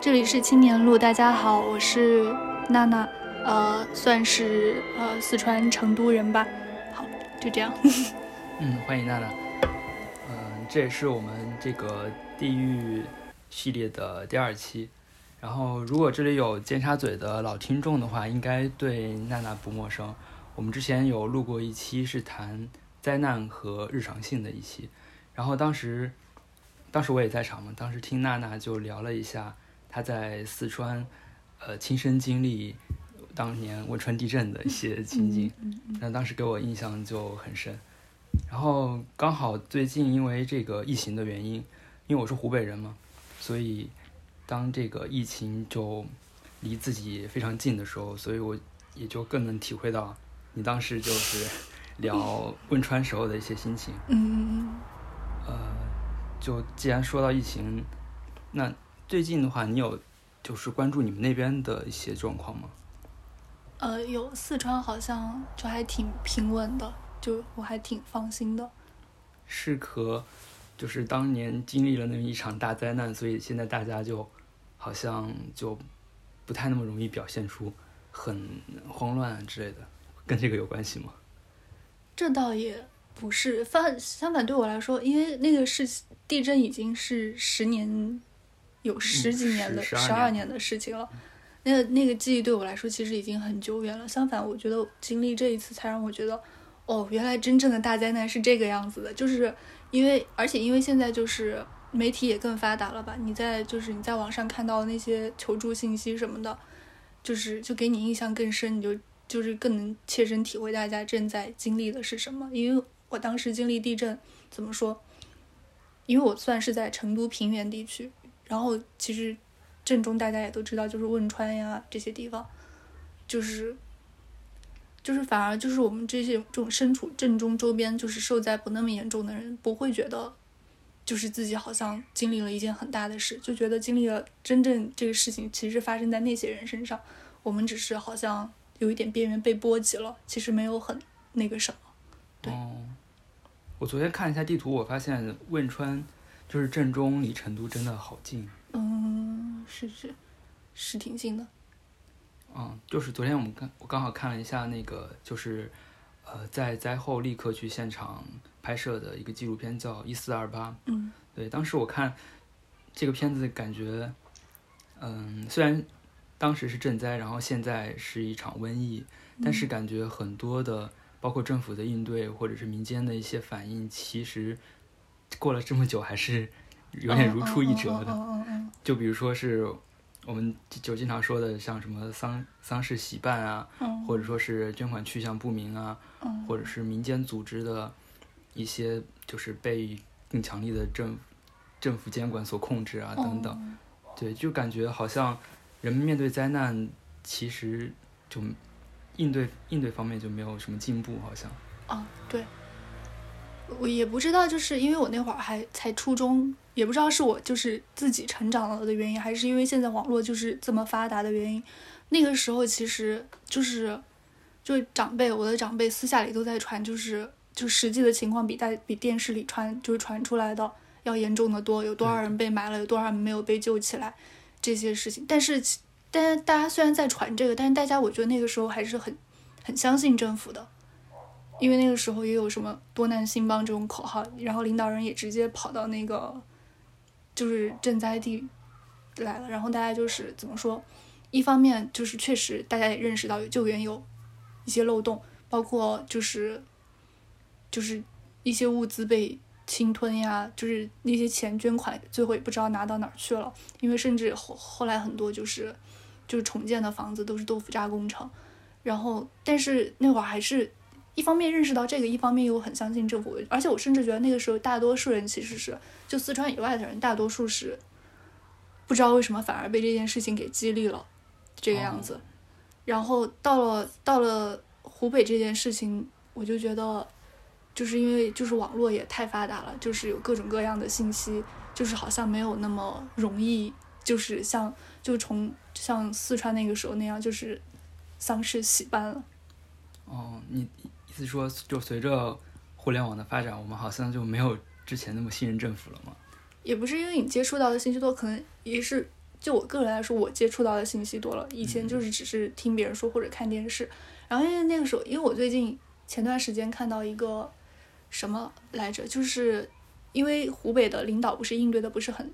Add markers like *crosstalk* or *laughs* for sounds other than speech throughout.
这里是青年路，大家好，我是娜娜，呃，算是呃四川成都人吧。好，就这样。*laughs* 嗯，欢迎娜娜。嗯，这也是我们这个地狱系列的第二期。然后，如果这里有尖沙咀的老听众的话，应该对娜娜不陌生。我们之前有录过一期是谈灾难和日常性的一期，然后当时，当时我也在场嘛，当时听娜娜就聊了一下她在四川，呃，亲身经历当年汶川地震的一些情景，那当时给我印象就很深。然后刚好最近因为这个疫情的原因，因为我是湖北人嘛，所以当这个疫情就离自己非常近的时候，所以我也就更能体会到你当时就是 *laughs* 聊汶川时候的一些心情。嗯，呃，就既然说到疫情，那最近的话，你有就是关注你们那边的一些状况吗？呃，有四川好像就还挺平稳的，就我还挺放心的。是和就是当年经历了那么一场大灾难，所以现在大家就好像就不太那么容易表现出很慌乱之类的，跟这个有关系吗？这倒也不是，反相反对我来说，因为那个是地震已经是十年，有十几年的十十二年的事情了。那个那个记忆对我来说其实已经很久远了。相反，我觉得经历这一次才让我觉得，哦，原来真正的大灾难是这个样子的。就是因为，而且因为现在就是媒体也更发达了吧？你在就是你在网上看到那些求助信息什么的，就是就给你印象更深，你就就是更能切身体会大家正在经历的是什么。因为我当时经历地震，怎么说？因为我算是在成都平原地区，然后其实。震中大家也都知道，就是汶川呀这些地方，就是就是反而就是我们这些这种身处震中周边，就是受灾不那么严重的人，不会觉得就是自己好像经历了一件很大的事，就觉得经历了真正这个事情其实发生在那些人身上，我们只是好像有一点边缘被波及了，其实没有很那个什么。对，我昨天看一下地图，我发现汶川就是震中离成都真的好近。嗯，是是是挺近的。嗯，就是昨天我们刚我刚好看了一下那个，就是呃，在灾后立刻去现场拍摄的一个纪录片，叫《一四二八》。嗯，对，当时我看这个片子，感觉嗯，虽然当时是赈灾，然后现在是一场瘟疫，但是感觉很多的，包括政府的应对或者是民间的一些反应，其实过了这么久还是。有点如出一辙的，就比如说是我们就经常说的，像什么丧丧事喜办啊，或者说是捐款去向不明啊，或者是民间组织的一些就是被更强力的政政府监管所控制啊等等，对，就感觉好像人们面对灾难，其实就应对应对方面就没有什么进步，好像。啊，对。我也不知道，就是因为我那会儿还才初中，也不知道是我就是自己成长了的原因，还是因为现在网络就是这么发达的原因。那个时候其实就是，就长辈，我的长辈私下里都在传，就是就实际的情况比在比电视里传就是传出来的要严重的多，有多少人被埋了，有多少人没有被救起来这些事情。但是，但是大家虽然在传这个，但是大家我觉得那个时候还是很很相信政府的。因为那个时候也有什么多难兴邦这种口号，然后领导人也直接跑到那个就是赈灾地来了，然后大家就是怎么说？一方面就是确实大家也认识到救援有一些漏洞，包括就是就是一些物资被侵吞呀，就是那些钱捐款最后也不知道拿到哪儿去了，因为甚至后后来很多就是就是重建的房子都是豆腐渣工程，然后但是那会儿还是。一方面认识到这个，一方面又很相信政府，而且我甚至觉得那个时候大多数人其实是就四川以外的人，大多数是不知道为什么反而被这件事情给激励了这个样子。然后到了到了湖北这件事情，我就觉得就是因为就是网络也太发达了，就是有各种各样的信息，就是好像没有那么容易，就是像就从像四川那个时候那样，就是丧事喜办了。哦，你。意思说，就随着互联网的发展，我们好像就没有之前那么信任政府了吗？也不是因为你接触到的信息多，可能也是就我个人来说，我接触到的信息多了。以前就是只是听别人说或者看电视。然后因为那个时候，因为我最近前段时间看到一个什么来着，就是因为湖北的领导不是应对的不是很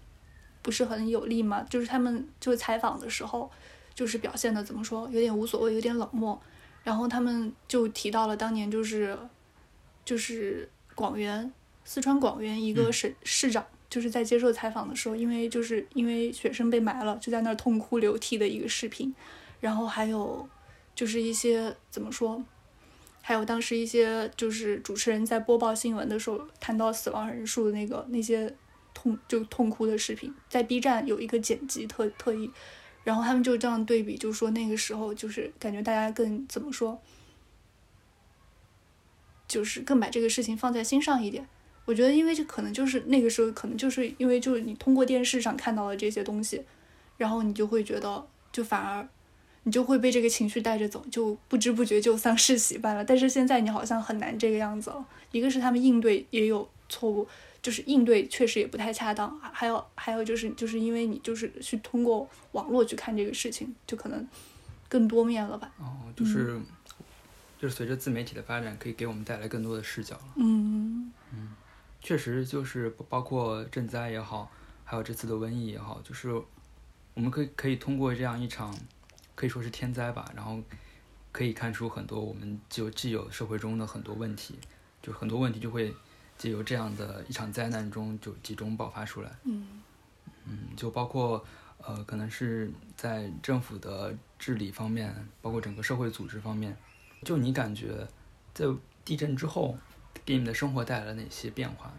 不是很有力嘛，就是他们就采访的时候，就是表现的怎么说，有点无所谓，有点冷漠。然后他们就提到了当年就是就是广元四川广元一个省市长。就是在接受采访的时候，因为就是因为学生被埋了，就在那儿痛哭流涕的一个视频，然后还有就是一些怎么说，还有当时一些就是主持人在播报新闻的时候谈到死亡人数的那个那些痛就痛哭的视频，在 B 站有一个剪辑特特意，然后他们就这样对比，就说那个时候就是感觉大家更怎么说，就是更把这个事情放在心上一点。我觉得，因为这可能就是那个时候，可能就是因为就是你通过电视上看到的这些东西，然后你就会觉得，就反而你就会被这个情绪带着走，就不知不觉就丧失喜办了。但是现在你好像很难这个样子了。一个是他们应对也有错误，就是应对确实也不太恰当。还有还有就是就是因为你就是去通过网络去看这个事情，就可能更多面了吧。哦，就是就是随着自媒体的发展，可以给我们带来更多的视角了。嗯嗯。确实，就是包括赈灾也好，还有这次的瘟疫也好，就是我们可以可以通过这样一场可以说是天灾吧，然后可以看出很多我们就既有社会中的很多问题，就很多问题就会借由这样的一场灾难中就集中爆发出来。嗯嗯，就包括呃，可能是在政府的治理方面，包括整个社会组织方面，就你感觉在地震之后。给你们的生活带来了哪些变化？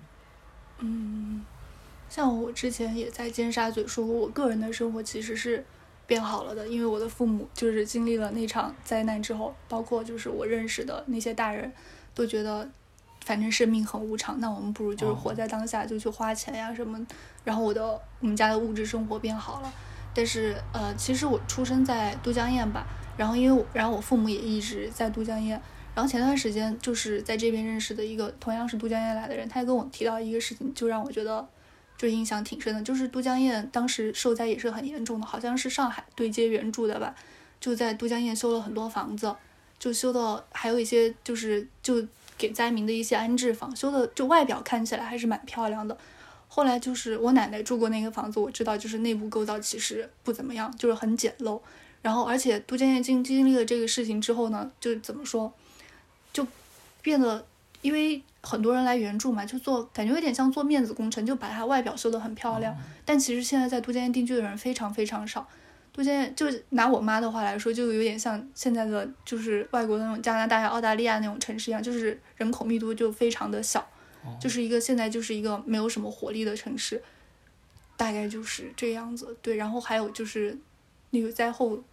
嗯，像我之前也在尖沙咀说过，我个人的生活其实是变好了的，因为我的父母就是经历了那场灾难之后，包括就是我认识的那些大人都觉得，反正生命很无常，那我们不如就是活在当下，就去花钱呀什么。然后我的我们家的物质生活变好了，但是呃，其实我出生在都江堰吧，然后因为我，然后我父母也一直在都江堰。然后前段时间就是在这边认识的一个同样是都江堰来的人，他跟我提到一个事情，就让我觉得就印象挺深的。就是都江堰当时受灾也是很严重的，好像是上海对接援助的吧，就在都江堰修了很多房子，就修到还有一些就是就给灾民的一些安置房，修的就外表看起来还是蛮漂亮的。后来就是我奶奶住过那个房子，我知道就是内部构造其实不怎么样，就是很简陋。然后而且都江堰经经历了这个事情之后呢，就怎么说？就变得，因为很多人来援助嘛，就做感觉有点像做面子工程，就把它外表修得很漂亮。但其实现在在都江堰定居的人非常非常少。都江堰就拿我妈的话来说，就有点像现在的就是外国那种加拿大呀、澳大利亚那种城市一样，就是人口密度就非常的小，就是一个现在就是一个没有什么活力的城市，大概就是这样子。对，然后还有就是那个灾后。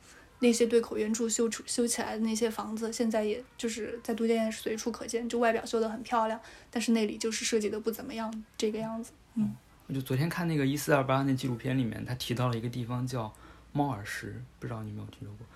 那些对口援助修出修起来的那些房子，现在也就是在都江堰随处可见，就外表修得很漂亮，但是那里就是设计的不怎么样，这个样子。嗯，我就昨天看那个一四二八那纪录片里面，他提到了一个地方叫猫耳石，不知道你有没有听说过？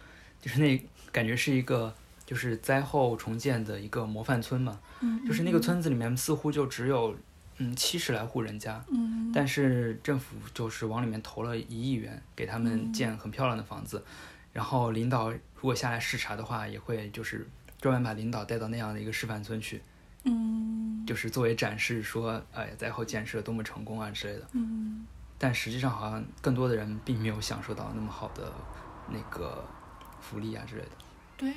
就是那感觉是一个就是灾后重建的一个模范村嘛。嗯。就是那个村子里面似乎就只有嗯七十来户人家。嗯。但是政府就是往里面投了一亿元，给他们建很漂亮的房子。然后领导如果下来视察的话，也会就是专门把领导带到那样的一个示范村去，嗯，就是作为展示说，哎，灾后建设多么成功啊之类的。嗯，但实际上好像更多的人并没有享受到那么好的那个福利啊之类的。对，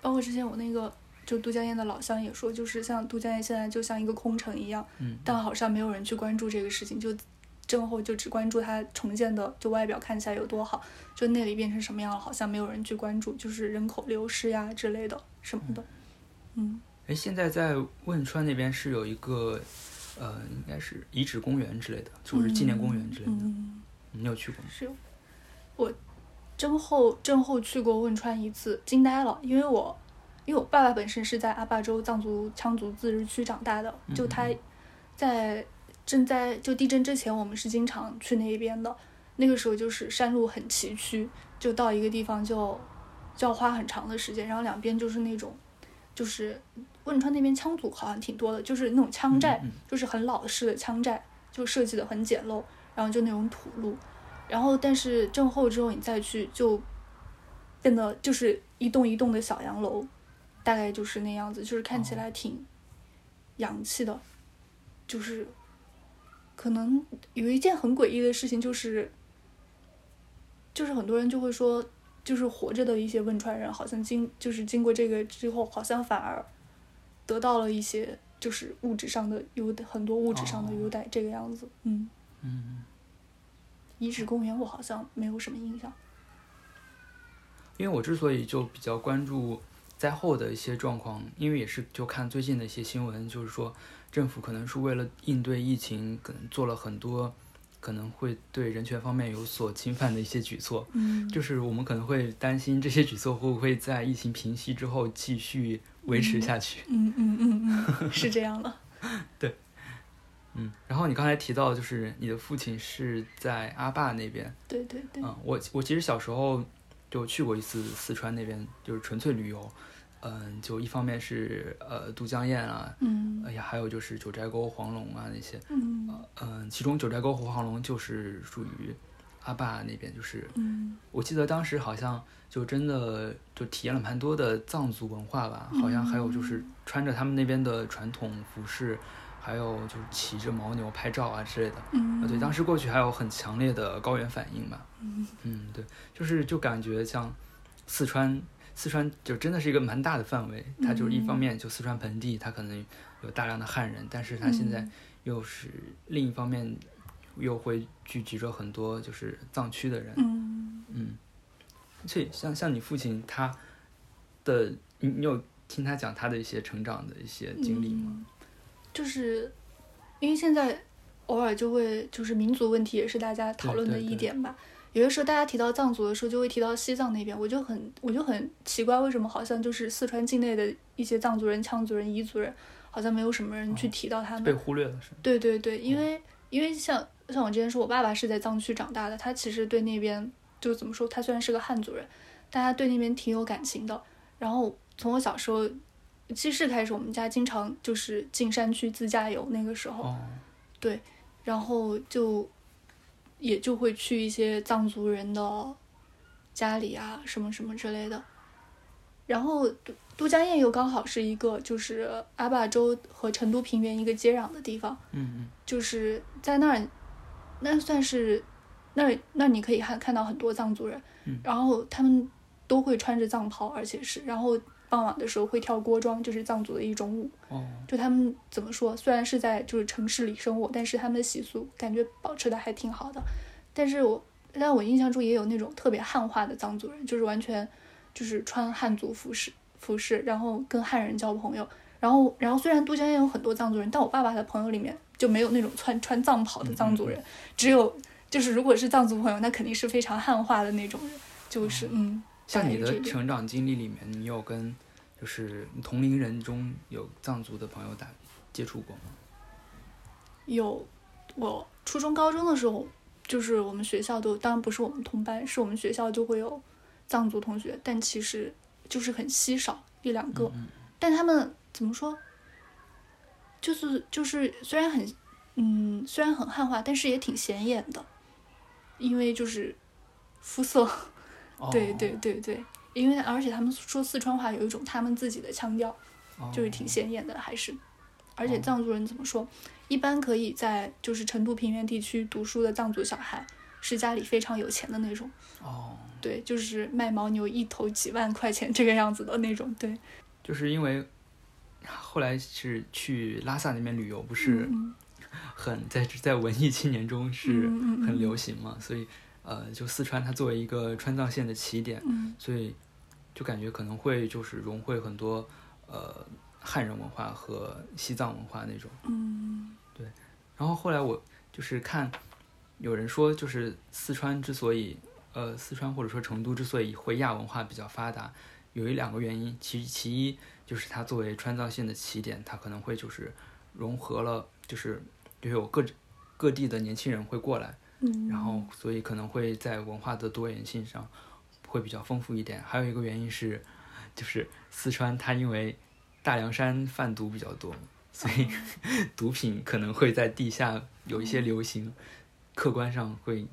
包括之前我那个就都江堰的老乡也说，就是像都江堰现在就像一个空城一样，嗯，但好像没有人去关注这个事情，就。震后就只关注它重建的，就外表看起来有多好，就那里变成什么样了，好像没有人去关注，就是人口流失呀之类的什么的。嗯，哎，现在在汶川那边是有一个，呃，应该是遗址公园之类的，就是纪念公园之类的。嗯，你有去过吗？是，我震后震后去过汶川一次，惊呆了，因为我因为我爸爸本身是在阿坝州藏族羌族自治区长大的，就他在。正在就地震之前，我们是经常去那边的。那个时候就是山路很崎岖，就到一个地方就就要花很长的时间。然后两边就是那种，就是汶川那边羌族好像挺多的，就是那种羌寨，就是很老式的羌寨，就设计的很简陋，然后就那种土路。然后但是震后之后你再去就变得就是一栋一栋的小洋楼，大概就是那样子，就是看起来挺洋气的，就是可能有一件很诡异的事情就是。就是很多人就会说，就是活着的一些汶川人，好像经就是经过这个之后，好像反而得到了一些就是物质上的优待，很多物质上的优待，这个样子。嗯嗯，遗址公园我好像没有什么印象。因为我之所以就比较关注灾后的一些状况，因为也是就看最近的一些新闻，就是说政府可能是为了应对疫情，可能做了很多可能会对人权方面有所侵犯的一些举措。嗯，就是我们可能会担心这些举措会不会在疫情平息之后继续维持下去。嗯嗯嗯嗯，是这样的。*laughs* 嗯，然后你刚才提到，就是你的父亲是在阿坝那边。对对对。嗯，我我其实小时候就去过一次四川那边，就是纯粹旅游。嗯，就一方面是呃都江堰啊，嗯，哎呀，还有就是九寨沟、黄龙啊那些。嗯嗯，其中九寨沟和黄龙就是属于阿坝那边，就是嗯我记得当时好像就真的就体验了蛮多的藏族文化吧，好像还有就是穿着他们那边的传统服饰，还有就是骑着牦牛拍照啊之类的。嗯，啊，对，当时过去还有很强烈的高原反应嘛。嗯嗯，对，就是就感觉像四川，四川就真的是一个蛮大的范围，它就是一方面就四川盆地，它可能有大量的汉人，但是它现在又是另一方面又会聚集着很多就是藏区的人。嗯嗯，所以像像你父亲他的，你你有听他讲他的一些成长的一些经历吗？嗯就是因为现在偶尔就会就是民族问题也是大家讨论的对对对一点吧。有的时候大家提到藏族的时候，就会提到西藏那边，我就很我就很奇怪，为什么好像就是四川境内的一些藏族人、羌族人、彝族人，好像没有什么人去提到他们。被忽略了是？对对对，因为因为像像我之前说，我爸爸是在藏区长大的，他其实对那边就怎么说，他虽然是个汉族人，但他对那边挺有感情的。然后从我小时候记事开始，我们家经常就是进山区自驾游，那个时候，哦，然后就也就会去一些藏族人的家里啊，什么什么之类的。然后都都江堰又刚好是一个就是阿坝州和成都平原一个接壤的地方。嗯嗯就是在那儿，那算是那那你可以看看到很多藏族人，嗯然后他们都会穿着藏袍，而且是然后傍晚的时候会跳锅庄，就是藏族的一种舞。哦，就他们怎么说，虽然是在就是城市里生活，但是他们的习俗感觉保持的还挺好的。但是我但我印象中也有那种特别汉化的藏族人，就是完全就是穿汉族服饰服饰，然后跟汉人交朋友。然后，然后虽然都江堰有很多藏族人，但我爸爸的朋友里面就没有那种穿穿藏袍的藏族人，只有就是如果是藏族朋友，那肯定是非常汉化的那种人，就是嗯，像你的成长经历里面，你有跟就是同龄人中有藏族的朋友打接触过吗？有我初中、高中的时候，就是我们学校都，当然不是我们同班，是我们学校就会有藏族同学，但其实就是很稀少一两个，嗯但他们怎么说，就是就是虽然很嗯虽然很汉化，但是也挺显眼的，因为就是肤色，哦对对对对，因为而且他们说四川话有一种他们自己的腔调。哦就是挺显眼的，还是。而且哦藏族人怎么说？一般可以在就是成都平原地区读书的藏族小孩，是家里非常有钱的那种。哦，对，就是卖牦牛一头几万块钱这个样子的那种。对，就是因为后来是去拉萨那边旅游，不是嗯很在在文艺青年中是很流行嘛，所以呃，就四川它作为一个川藏线的起点，嗯所以就感觉可能会就是融汇很多呃汉人文化和西藏文化那种。嗯对然后后来我就是看有人说，就是四川之所以呃四川或者说成都之所以会亚文化比较发达，有一两个原因，其其一就是它作为川藏线的起点，它可能会就是融合了，就是就有各各地的年轻人会过来，嗯，然后所以可能会在文化的多元性上会比较丰富一点。还有一个原因是，就是四川它因为大凉山贩毒比较多，所以 *laughs* 毒品可能会在地下有一些流行，客观上会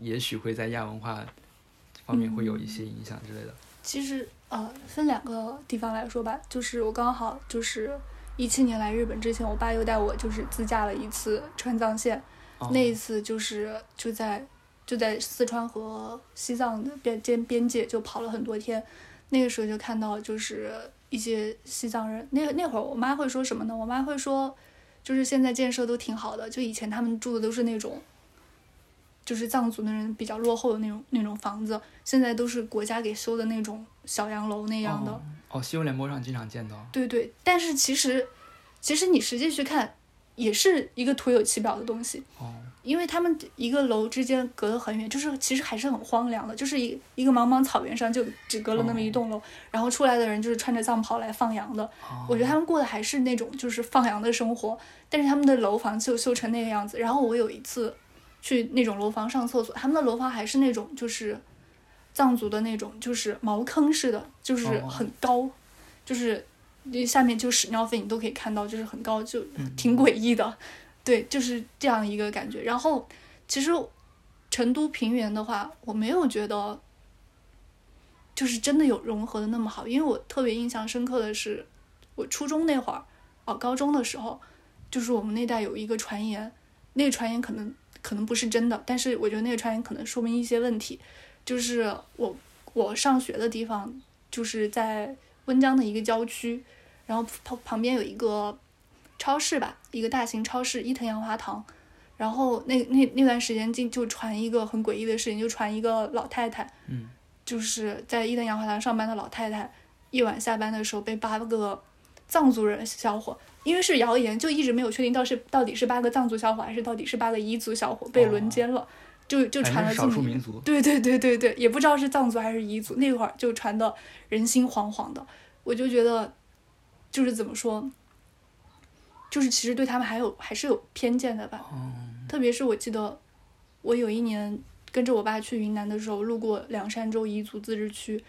也许会在亚文化方面会有一些影响之类的。其实呃，分两个地方来说吧，就是我刚好就是一七年来日本之前，我爸又带我就是自驾了一次川藏线，哦那一次就是就在就在四川和西藏的边边边界就跑了很多天，那个时候就看到就是一些西藏人，那那会儿我妈会说什么呢？我妈会说，就是现在建设都挺好的，就以前他们住的都是那种。就是藏族的人比较落后的那种那种房子，现在都是国家给修的那种小洋楼那样的。哦，哦，新闻联播上经常见到。对对，但是其实，其实你实际去看，也是一个徒有其表的东西，哦，因为他们一个楼之间隔得很远，就是其实还是很荒凉的，就是一一个茫茫草原上就只隔了那么一栋楼，然后出来的人就是穿着藏袍来放羊的。哦。我觉得他们过的还是那种就是放羊的生活，但是他们的楼房就修成那个样子。然后我有一次去那种楼房上厕所，他们的楼房还是那种就是藏族的那种，就是茅坑似的，就是哦。很高，就是你下面就屎尿费你都可以看到，就是很高，就嗯挺诡异的。对，就是这样一个感觉。然后其实成都平原的话，我没有觉得就是真的有融合的那么好，因为我特别印象深刻的是，我初中那会儿，哦，高中的时候，就是我们那代有一个传言，那个传言可能可能不是真的，但是我觉得那个传言可能说明一些问题，就是我我上学的地方就是在温江的一个郊区，然后旁旁边有一个超市吧，一个大型超市伊藤洋华堂。然后那那那段时间就就传一个很诡异的事情，就传一个老太太，嗯，就是在伊藤洋华堂上班的老太太，夜晚下班的时候被八个藏族人小伙，因为是谣言，就一直没有确定到是到底是八个藏族小伙还是到底是八个彝族小伙被轮奸了，就就传了少数民族。对对对对对，也不知道是藏族还是彝族，那会儿就传的人心惶惶的，我就觉得，就是怎么说，就是其实对他们还有还是有偏见的吧。哦，特别是我记得，我有一年跟着我爸去云南的时候，路过凉山州彝族自治区，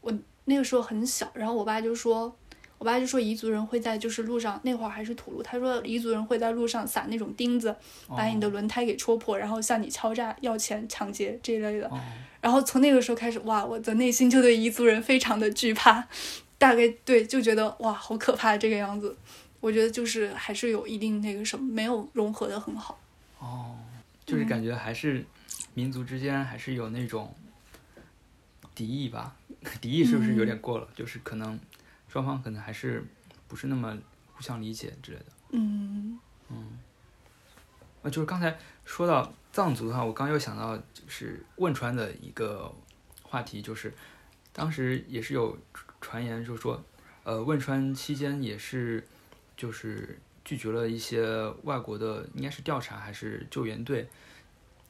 我那个时候很小，然后我爸就说，我爸就说彝族人会在就是路上那会儿还是土路，他说彝族人会在路上撒那种钉子，把你的轮胎给戳破，然后向你敲诈、要钱、抢劫这一类的。哦，然后从那个时候开始，哇，我的内心就对彝族人非常的惧怕，大概对就觉得哇，好可怕这个样子。我觉得就是还是有一定那个什么，没有融合的很好。哦，就是感觉还是民族之间还是有那种敌意吧？*laughs* 敌意是不是有点过了？就是可能双方可能还是不是那么互相理解之类的。嗯嗯，啊，就是刚才说到藏族的话，我刚又想到就是汶川的一个话题，就是当时也是有传言，就是说，呃，汶川期间也是就是拒绝了一些外国的，应该是调查还是救援队，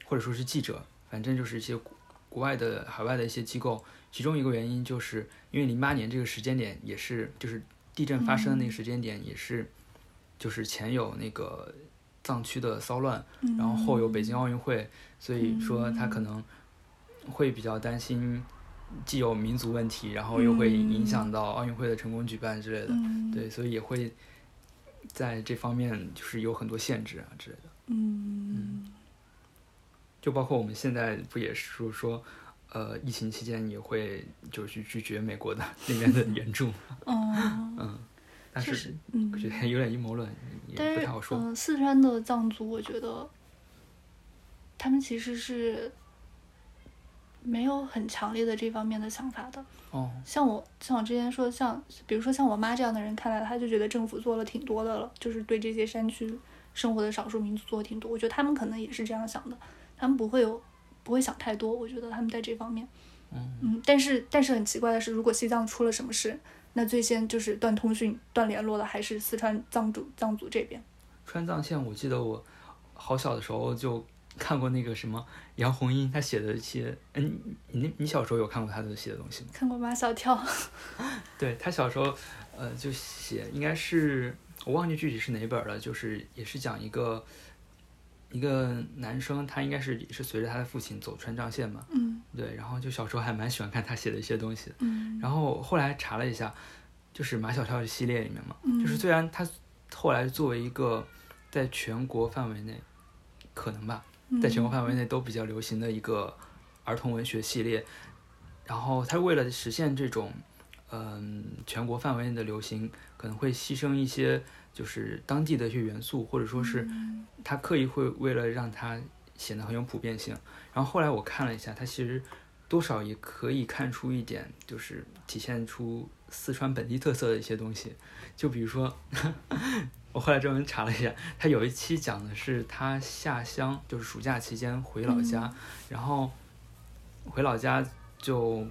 或者说是记者，反正就是一些国国外的海外的一些机构。其中一个原因就是因为零八年这个时间点也是就是地震发生的那个时间点也是，就是前有那个藏区的骚乱，然后后有北京奥运会，所以说他可能会比较担心，既有民族问题，然后又会影响到奥运会的成功举办之类的，嗯，对，所以也会在这方面就是有很多限制啊之类的，嗯。就包括我们现在不也是说说。呃，疫情期间也会就是拒绝美国的那边的援助，嗯，*laughs* 嗯，但是嗯。我觉得有点阴谋论，也不太好说。嗯、四川的藏族，我觉得他们其实是没有很强烈的这方面的想法的。哦，像我像我之前说，像比如说像我妈这样的人，看来他就觉得政府做了挺多的了，就是对这些山区生活的少数民族做的挺多。我觉得他们可能也是这样想的，他们不会有不会想太多。我觉得他们在这方面，嗯但是但是很奇怪的是，如果西藏出了什么事，那最先就是断通讯、断联络的还是四川藏族藏族这边。川藏线，我记得我好小的时候就看过那个什么杨红樱他写的一些，嗯，你那你小时候有看过他的写的东西吗？看过马小跳，*laughs* 对他小时候，呃，就写应该是我忘记具体是哪本了，就是也是讲一个一个男生，他应该是也是随着他的父亲走川藏线嘛，嗯对，然后就小时候还蛮喜欢看他写的一些东西。嗯然后后来查了一下，就是马小跳的系列里面嘛，嗯就是虽然他后来作为一个在全国范围内，可能吧，在全国范围内都比较流行的一个儿童文学系列。然后它为了实现这种嗯全国范围内的流行，可能会牺牲一些就是当地的一些元素，或者说是他刻意会为了让它显得很有普遍性。然后后来我看了一下，它其实多少也可以看出一点，就是体现出四川本地特色的一些东西。就比如说，我后来专门查了一下，他有一期讲的是他下乡，就是暑假期间回老家，然后回老家就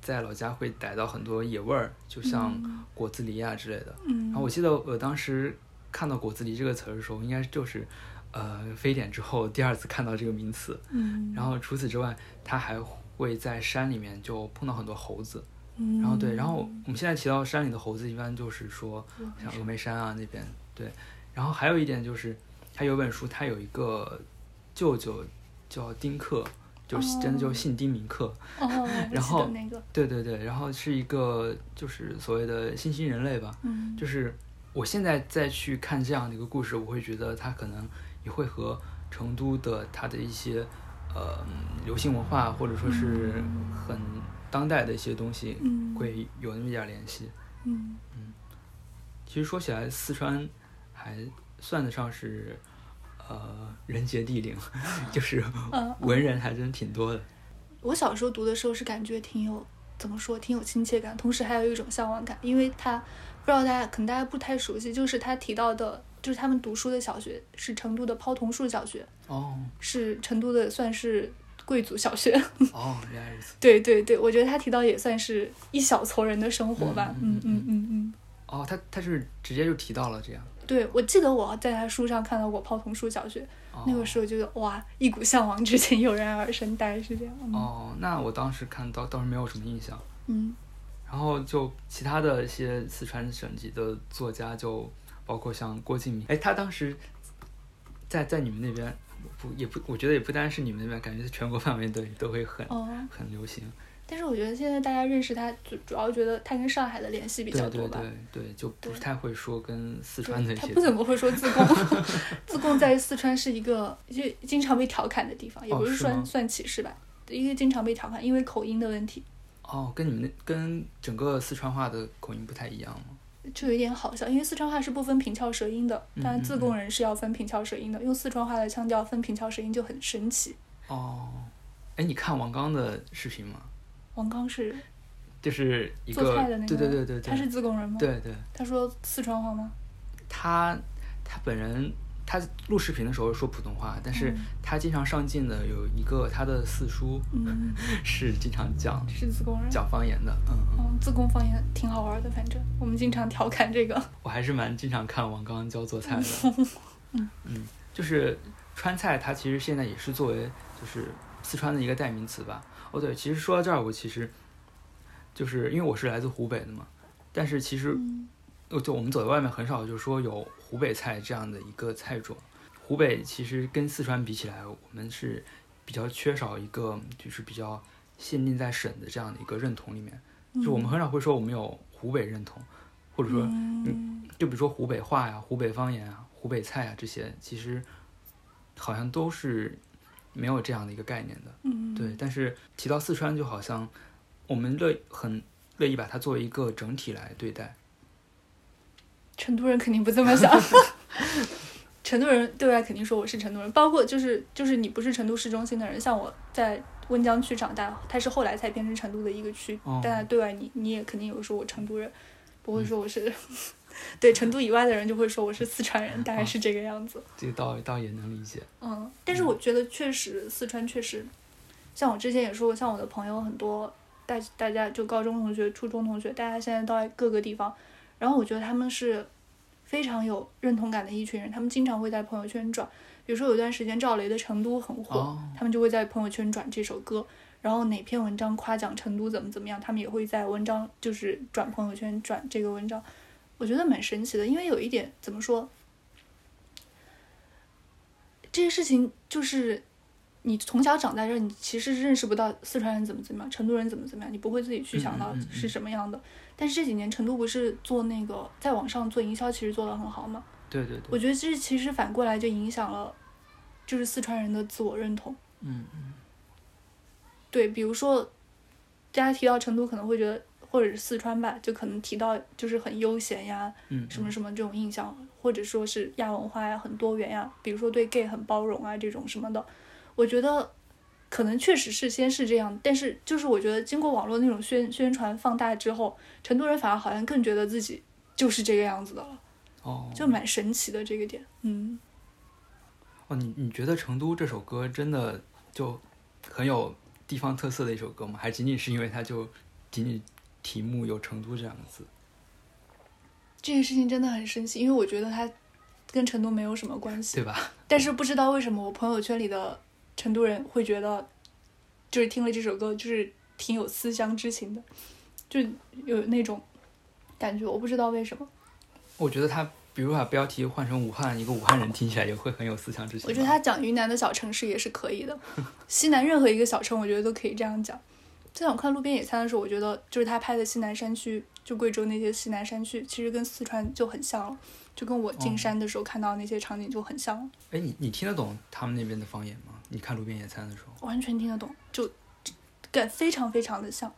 在老家会逮到很多野味儿，就像果子狸啊之类的。然后我记得我当时看到果子狸这个词儿的时候，应该就是呃非典之后第二次看到这个名词。嗯，然后除此之外，他还会在山里面就碰到很多猴子。嗯，然后对，然后我们现在提到山里的猴子，一般就是说像峨眉山啊那边，对。然后还有一点就是，他有本书，他有一个舅舅叫丁克，就是真的就姓丁名克。哦，然后那个，对对对，然后是一个就是所谓的新兴人类吧，嗯，就是我现在再去看这样的一个故事，我会觉得他可能也会和成都的他的一些呃流行文化，或者说是很当代的一些东西，嗯会有那么一点联系。嗯其实说起来，四川还算得上是呃人杰地灵，*laughs* 就是嗯文人还真挺多的。我小时候读的时候是感觉挺有怎么说，挺有亲切感，同时还有一种向往感，因为他不知道大家可能大家不太熟悉，就是他提到的，就是他们读书的小学是成都的抛桐树小学，哦是成都的算是贵族小学。哦，原来如此。*laughs* 对对对，我觉得他提到也算是一小撮人的生活吧。嗯嗯嗯嗯。哦，他他是直接就提到了这样。对，我记得我在他书上看到过泡桐树小学，哦、那个时候觉得哇，一股向往之情油然而生，大概是这样。嗯哦，那我当时看到倒是没有什么印象。嗯然后就其他的一些四川省级的作家，就包括像郭敬明，哎，他当时在在你们那边，不也不，我觉得也不单是你们那边，感觉全国范围都都会很、哦，很流行。但是我觉得现在大家认识他，主主要觉得他跟上海的联系比较多吧。对对对对，就不太会说跟四川的对一些。他不怎么会说自贡，*laughs* 自贡在四川是一个就经常被调侃的地方，也不是算算歧视吧，因为经常被调侃，因为口音的问题，哦，跟你们那跟整个四川话的口音不太一样吗？就有点好笑。因为四川话是不分平翘舌音的，嗯当然自贡人是要分平翘舌音的，用四川话的腔调分平翘舌音就很神奇。哦，哎，你看王刚的视频吗？王刚是就是一个做菜的那个，对对对对对，他是自贡人吗？，对对，他说四川话吗？他他本人他录视频的时候说普通话，但是嗯他经常上镜的有一个他的四叔嗯，*laughs* 是经常讲 *laughs* 是自贡人。讲方言的，嗯嗯，嗯，自贡方言挺好玩的，反正我们经常调侃这个。我还是蛮经常看王刚教做菜的，*laughs* 嗯就是川菜，它其实现在也是作为就是四川的一个代名词吧。哦对，其实说到这儿，我其实就是因为我是来自湖北的嘛，但是其实就我们走在外面很少就是说有湖北菜这样的一个菜种。湖北其实跟四川比起来，我们是比较缺少一个就是比较限定在省的这样的一个认同里面。就我们很少会说我们有湖北认同，或者说嗯就比如说湖北话呀、湖北方言啊、湖北菜啊这些，其实好像都是没有这样的一个概念的。嗯，对，但是提到四川，就好像我们乐很乐意把它作为一个整体来对待。成都人肯定不这么想。*laughs* 成都人对外肯定说我是成都人，包括就是就是你不是成都市中心的人，像我在温江区长大，它是后来才变成成都的一个区，哦但对外你你也肯定有说我成都人，不会说我是。*laughs* 对成都以外的人就会说我是四川人，大概是这个样子。这个倒倒也能理解。嗯，但是我觉得确实四川确实，像我之前也说过，像我的朋友很多，大大家就高中同学、初中同学，大家现在都在各个地方，然后我觉得他们是非常有认同感的一群人，他们经常会在朋友圈转，比如说有段时间赵雷的《成都》很火，哦他们就会在朋友圈转这首歌。然后哪篇文章夸奖成都怎么怎么样，他们也会在文章就是转朋友圈转这个文章，我觉得蛮神奇的。因为有一点怎么说，这些事情就是你从小长在这儿，你其实认识不到四川人怎么怎么样，成都人怎么怎么样，你不会自己去想到是什么样的。但是这几年成都不是做那个在网上做营销，其实做得很好嘛？对对对，我觉得这其实反过来就影响了就是四川人的自我认同。嗯嗯对，比如说，大家提到成都可能会觉得，或者是四川吧，就可能提到就是很悠闲呀，嗯，什么什么这种印象，或者说是亚文化呀，很多元呀，比如说对 gay 很包容啊这种什么的，我觉得可能确实是先是这样，但是就是我觉得经过网络那种宣宣传放大之后，成都人反而好像更觉得自己就是这个样子的了，哦，就蛮神奇的这个点，嗯。哦，你你觉得《成都》这首歌真的就很有地方特色的一首歌吗？还仅仅是因为它就仅仅题目有“成都”这两个字？这件事情真的很神奇，因为我觉得它跟成都没有什么关系，对吧？但是不知道为什么我朋友圈里的成都人会觉得，就是听了这首歌就是挺有思乡之情的，就有那种感觉，我不知道为什么。我觉得他，比如把标题换成武汉，一个武汉人听起来也会很有思乡之情。我觉得他讲云南的小城市也是可以的，*laughs* 西南任何一个小城，我觉得都可以这样讲。在我看路边野餐的时候，我觉得就是他拍的西南山区，就贵州那些西南山区，其实跟四川就很像了，就跟我进山的时候看到那些场景就很像了，哎，你你听得懂他们那边的方言吗？你看路边野餐的时候，完全听得懂，就感非常非常的像。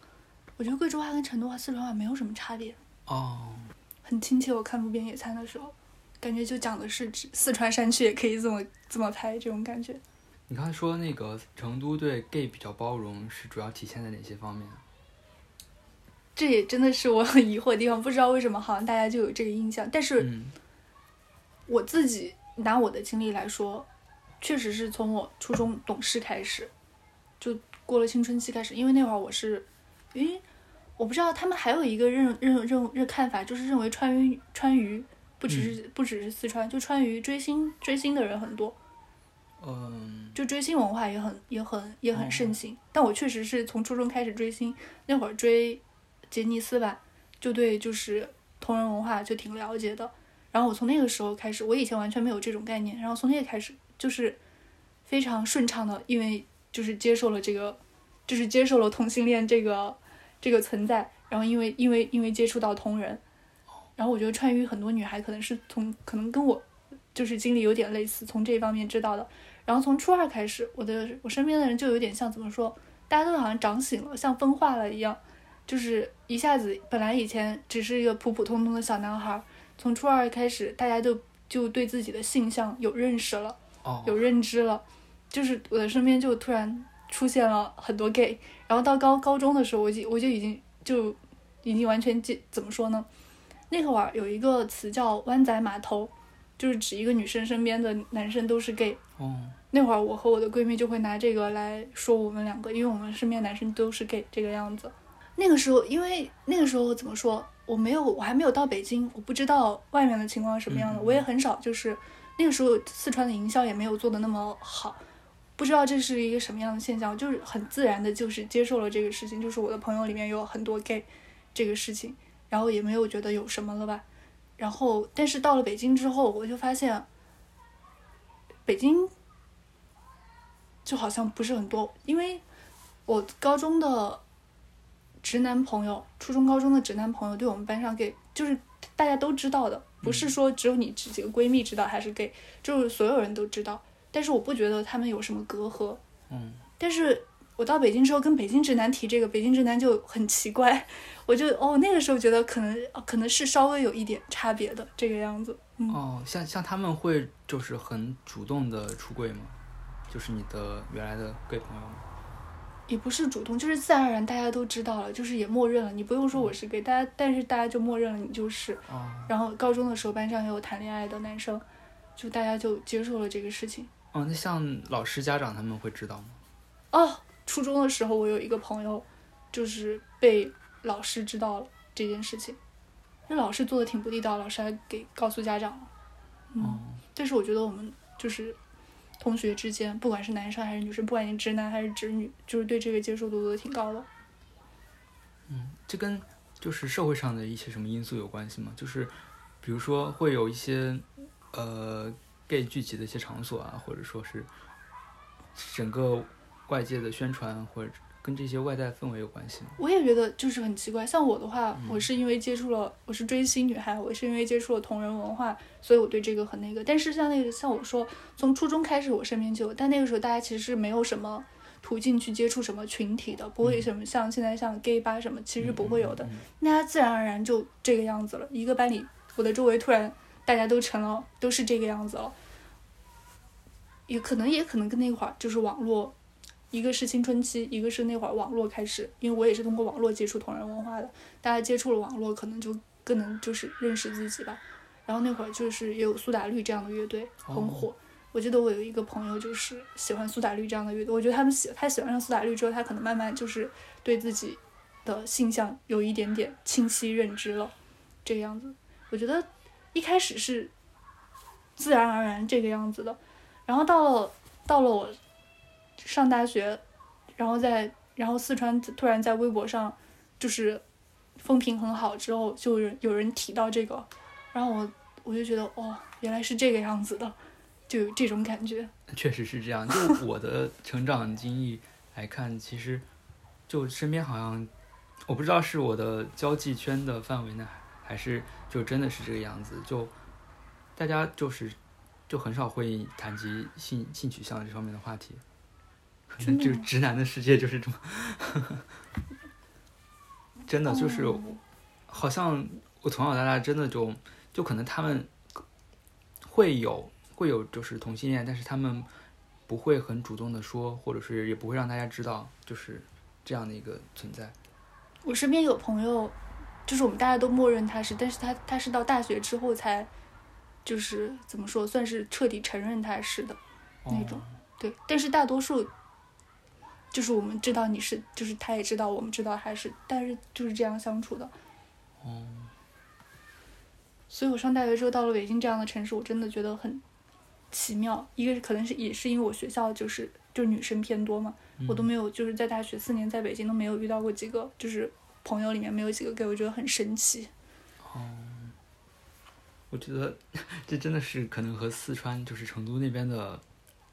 我觉得贵州话跟成都话、四川话没有什么差别，哦，很亲切。我看路边野餐的时候，感觉就讲的是指四川山区也可以这么这么拍这种感觉。你刚才说那个成都对 gay 比较包容，是主要体现在哪些方面？这也真的是我很疑惑的地方，不知道为什么好像大家就有这个印象。但是嗯我自己拿我的经历来说，确实是从我初中懂事开始，就过了青春期开始，因为那会儿我是，因为我不知道他们还有一个认认认认看法，就是认为川渝川渝不只是、不只是四川，就川渝追星追星的人很多，嗯就追星文化也很也很也很盛行。但我确实是从初中开始追星，那会儿追杰尼斯吧，就对就是同人文化就挺了解的。然后我从那个时候开始，我以前完全没有这种概念，然后从那个开始就是非常顺畅的，因为就是接受了这个，就是接受了同性恋这个这个存在，然后因为因为因为接触到同人，然后我觉得川渝很多女孩可能是从可能跟我就是经历有点类似，从这方面知道的。然后从初二开始，我的我身边的人就有点像怎么说，大家都好像长醒了，像分化了一样，就是一下子本来以前只是一个普普通通的小男孩，从初二开始，大家都就对自己的性向有认识了，有认知了，就是我的身边就突然出现了很多 gay，然后到高高中的时候，我就我就已经就已经完全记怎么说呢？那会儿有一个词叫“湾仔码头”，就是指一个女生身边的男生都是 gay。哦，那会儿我和我的闺蜜就会拿这个来说我们两个，因为我们身边男生都是 gay 这个样子。那个时候，因为那个时候怎么说，我没有，我还没有到北京，我不知道外面的情况是什么样的，嗯我也很少就是那个时候四川的营销也没有做的那么好，不知道这是一个什么样的现象，就是很自然的，就是接受了这个事情，就是我的朋友里面有很多 gay 这个事情，然后也没有觉得有什么了吧。然后，但是到了北京之后，我就发现，北京就好像不是很多，因为我高中的直男朋友，初中、高中的直男朋友，对我们班上 gay 就是大家都知道的，不是说只有你这几个闺蜜知道还是 gay，就是所有人都知道。但是我不觉得他们有什么隔阂。嗯，但是我到北京之后，跟北京直男提这个，北京直男就很奇怪，我就哦那个时候觉得可能哦可能是稍微有一点差别的这个样子。嗯，哦，像像他们会就是很主动的出柜吗？就是你的原来的 gay 朋友吗？也不是主动，就是自然而然大家都知道了，就是也默认了，你不用说我是 gay，大家但是大家就默认了你就是。哦，然后高中的时候班上也有谈恋爱的男生，就大家就接受了这个事情。哦，那像老师、家长他们会知道吗？哦，初中的时候我有一个朋友，就是被老师知道了这件事情，那老师做的挺不地道，老师还给告诉家长了。嗯，哦，但是我觉得我们就是同学之间，不管是男生还是女生，不管你直男还是直女，就是对这个接受度都挺高的。嗯，这跟就是社会上的一些什么因素有关系吗？就是比如说会有一些呃 gay 聚集的一些场所啊，或者说是整个外界的宣传或者跟这些外在氛围有关系吗？我也觉得就是很奇怪。像我的话，嗯我是因为接触了，我是追星女孩，我是因为接触了同人文化，所以我对这个很那个。但是像那个像我说，从初中开始我身边就有，但那个时候大家其实是没有什么途径去接触什么群体的，不会什么像现在像 gay 吧什么，其实不会有的。那他自然而然就这个样子了。一个班里，我的周围突然大家都成了都是这个样子了，也可能也可能跟那会儿就是网络，一个是青春期，一个是那会儿网络开始，因为我也是通过网络接触同人文化的，大家接触了网络，可能就更能就是认识自己吧。然后那会儿就是也有苏打绿这样的乐队很火。我记得我有一个朋友就是喜欢苏打绿这样的乐队，我觉得他们喜他喜欢上苏打绿之后，他可能慢慢就是对自己的性向有一点点清晰认知了，这个样子。我觉得一开始是自然而然这个样子的，然后到了到了我上大学，然后在然后四川突然在微博上就是风评很好之后，就有人有人提到这个，然后我我就觉得哦，原来是这个样子的，就有这种感觉。*laughs* 确实是这样。就我的成长经历来看，其实就身边好像，我不知道是我的交际圈的范围呢，还是就真的是这个样子。就大家就是就很少会谈及性性取向这方面的话题，可能就直男的世界就是这么，真的就是哦好像我从小到大真的就就可能他们会有会有就是同性恋，但是他们不会很主动的说，或者是也不会让大家知道，就是这样的一个存在。我身边有朋友，就是我们大家都默认他是，但是他他是到大学之后才，就是怎么说，算是彻底承认他是的。那种哦对，但是大多数，就是我们知道你是，就是他也知道，我们知道他是，但是就是这样相处的。哦，所以我上大学之后到了北京这样的城市，我真的觉得很奇妙。一个是可能是也是因为我学校就是就是女生偏多嘛，我都没有就是在大学四年在北京都没有遇到过几个，就是朋友里面没有几个给我觉得很神奇。哦我觉得这真的是可能和四川就是成都那边的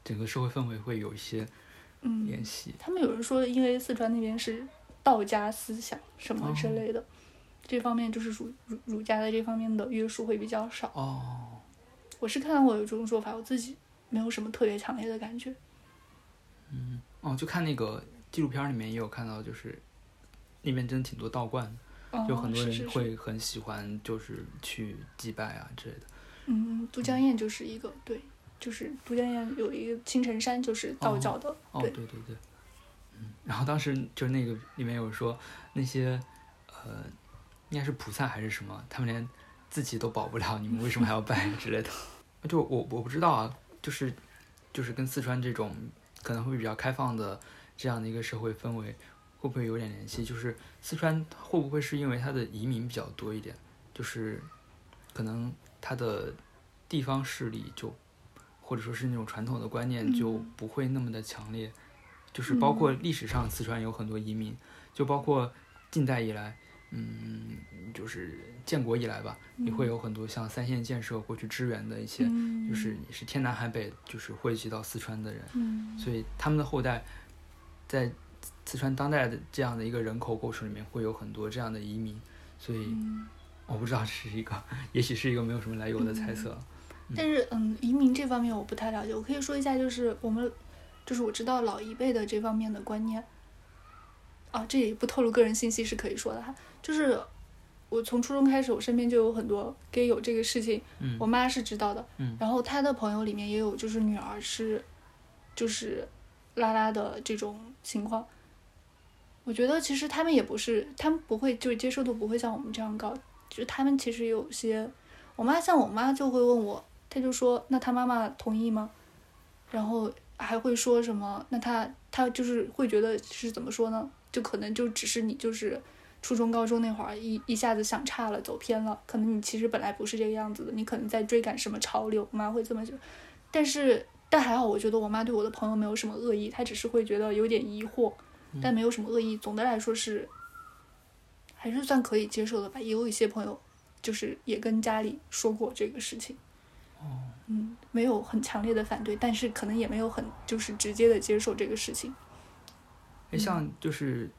整个社会氛围会有一些嗯，联系。他们有人说，因为四川那边是道家思想什么之类的，这方面就是儒儒儒家的这方面的约束会比较少。哦，我是看到过有这种说法，我自己没有什么特别强烈的感觉。嗯哦，就看那个纪录片里面也有看到，就是那边真的挺多道观就很多人会很喜欢，就是去祭拜啊之类的。嗯，都江堰就是一个对，就是都江堰有一个青城山，就是道教的。哦，对对对对，嗯，然后当时就那个里面有说那些呃，应该是菩萨还是什么，他们连自己都保不了，你们为什么还要拜之类的？*laughs* 就我我不知道啊，就是就是跟四川这种可能会比较开放的这样的一个社会氛围，会不会有点联系？就是四川会不会是因为它的移民比较多一点，就是可能它的地方势力就或者说是那种传统的观念就嗯不会那么的强烈，就是包括历史上四川有很多移民，就包括近代以来，嗯，就是建国以来吧，也会有很多像三线建设过去支援的一些，嗯，就是也是天南海北，就是汇集到四川的人，嗯，所以他们的后代在四川当代的这样的一个人口构成里面会有很多这样的移民，所以嗯。我不知道这是一个，也许是一个没有什么来由的猜测。但是嗯，移民这方面我不太了解，我可以说一下，就是我们，就是我知道老一辈的这方面的观念。啊，这也不透露个人信息是可以说的哈。就是我从初中开始，我身边就有很多 gay 有这个事情，嗯我妈是知道的，嗯然后她的朋友里面也有，就是女儿是，就是拉拉的这种情况。我觉得其实他们也不是，他们不会就是接受度不会像我们这样高，就是他们其实有些，我妈像我妈就会问我，她就说那他妈妈同意吗？然后还会说什么？那他他就是会觉得是怎么说呢？就可能就只是你就是初中高中那会儿一一下子想差了走偏了，可能你其实本来不是这个样子的，你可能在追赶什么潮流，我妈会这么觉得。但是但还好，我觉得我妈对我的朋友没有什么恶意，她只是会觉得有点疑惑，但没有什么恶意。总的来说是还是算可以接受的吧。也有一些朋友就是也跟家里说过这个事情。嗯，没有很强烈的反对，但是可能也没有很就是直接的接受这个事情。哎，像就是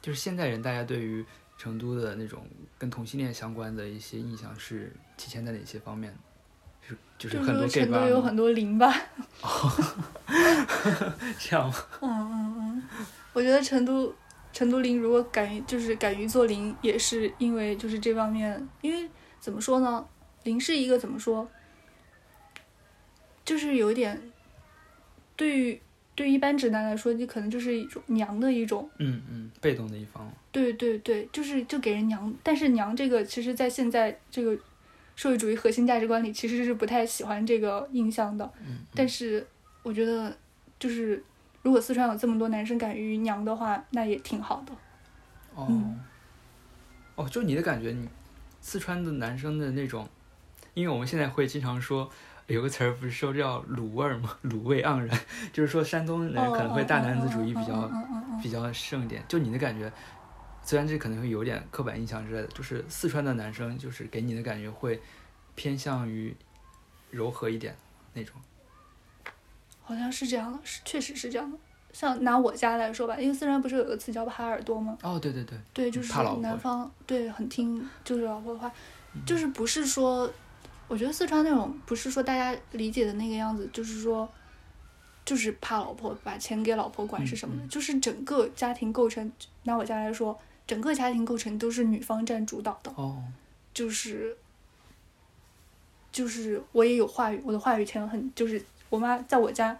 就是现代人，大家对于成都的那种跟同性恋相关的一些印象是体现在哪些方面？是就是很多成都有很多零吧。*laughs* 这样吗？嗯嗯嗯，我觉得成都成都零如果敢于就是敢于做零，也是因为就是这方面，因为怎么说呢，零是一个怎么说，就是有一点，对于对于一般直男来说，你可能就是一种娘的一种，嗯嗯，被动的一方。对对对，就是就给人娘，但是娘这个其实在现在这个社会主义核心价值观里，其实是不太喜欢这个印象的。嗯，但是我觉得，就是如果四川有这么多男生敢于娘的话，那也挺好的。哦，嗯哦，就你的感觉，你四川的男生的那种，因为我们现在会经常说。有个词儿不是说叫“卤味儿”吗？卤味盎然，就是说山东人可能会大男子主义比较比较盛一点。就你的感觉，虽然这可能会有点刻板印象之类的，就是四川的男生，就是给你的感觉会偏向于柔和一点那种。好像是这样的，是确实是这样的。像拿我家来说吧，因为四川不是有个词叫耙耳朵吗？哦，对对对，对，就是南方对很听就是老婆的话，嗯就是不是说，我觉得四川那种不是说大家理解的那个样子，就是说，就是怕老婆把钱给老婆管是什么的，就是整个家庭构成，拿我家来说，整个家庭构成都是女方占主导的，哦，就是就是我也有话语，我的话语权很，就是我妈在我家，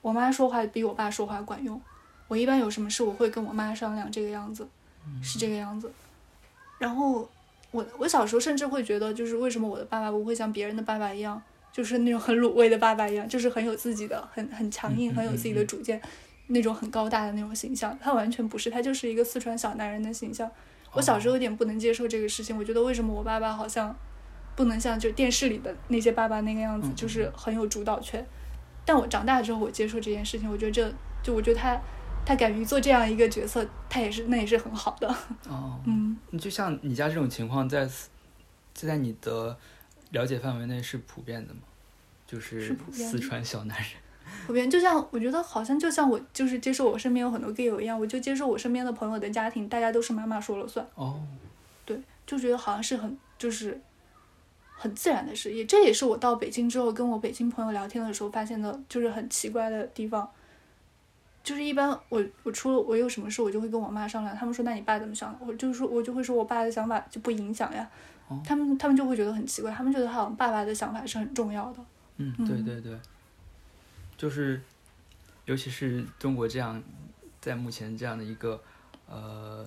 我妈说话比我爸说话管用。我一般有什么事，我会跟我妈商量，这个样子，是这个样子。然后我我小时候甚至会觉得，就是为什么我的爸爸不会像别人的爸爸一样，就是那种很鲁味的爸爸一样，就是很有自己的、很很强硬、很有自己的主见，那种很高大的那种形象。他完全不是，他就是一个四川小男人的形象。我小时候有点不能接受这个事情，我觉得为什么我爸爸好像不能像就电视里的那些爸爸那个样子嗯，就是很有主导权。但我长大之后，我接受这件事情，我觉得这就我觉得他他敢于做这样一个角色，他也是那也是很好的。哦，*laughs* 嗯，就像你家这种情况在，在在你的了解范围内是普遍的吗？就是四川小男人。*laughs* 普遍就像我觉得好像就像我就是接受我身边有很多 gay 友一样，我就接受我身边的朋友的家庭，大家都是妈妈说了算，哦，对，就觉得好像是很就是很自然的事。也这也是我到北京之后跟我北京朋友聊天的时候发现的，就是很奇怪的地方。就是一般我我出了我有什么事，我就会跟我妈商量，他们说那你爸怎么想的？我就说我就会说我爸的想法就不影响呀。哦他们他们就会觉得很奇怪，他们觉得好像爸爸的想法是很重要的。嗯，嗯对对对，就是，尤其是中国这样，在目前这样的一个呃，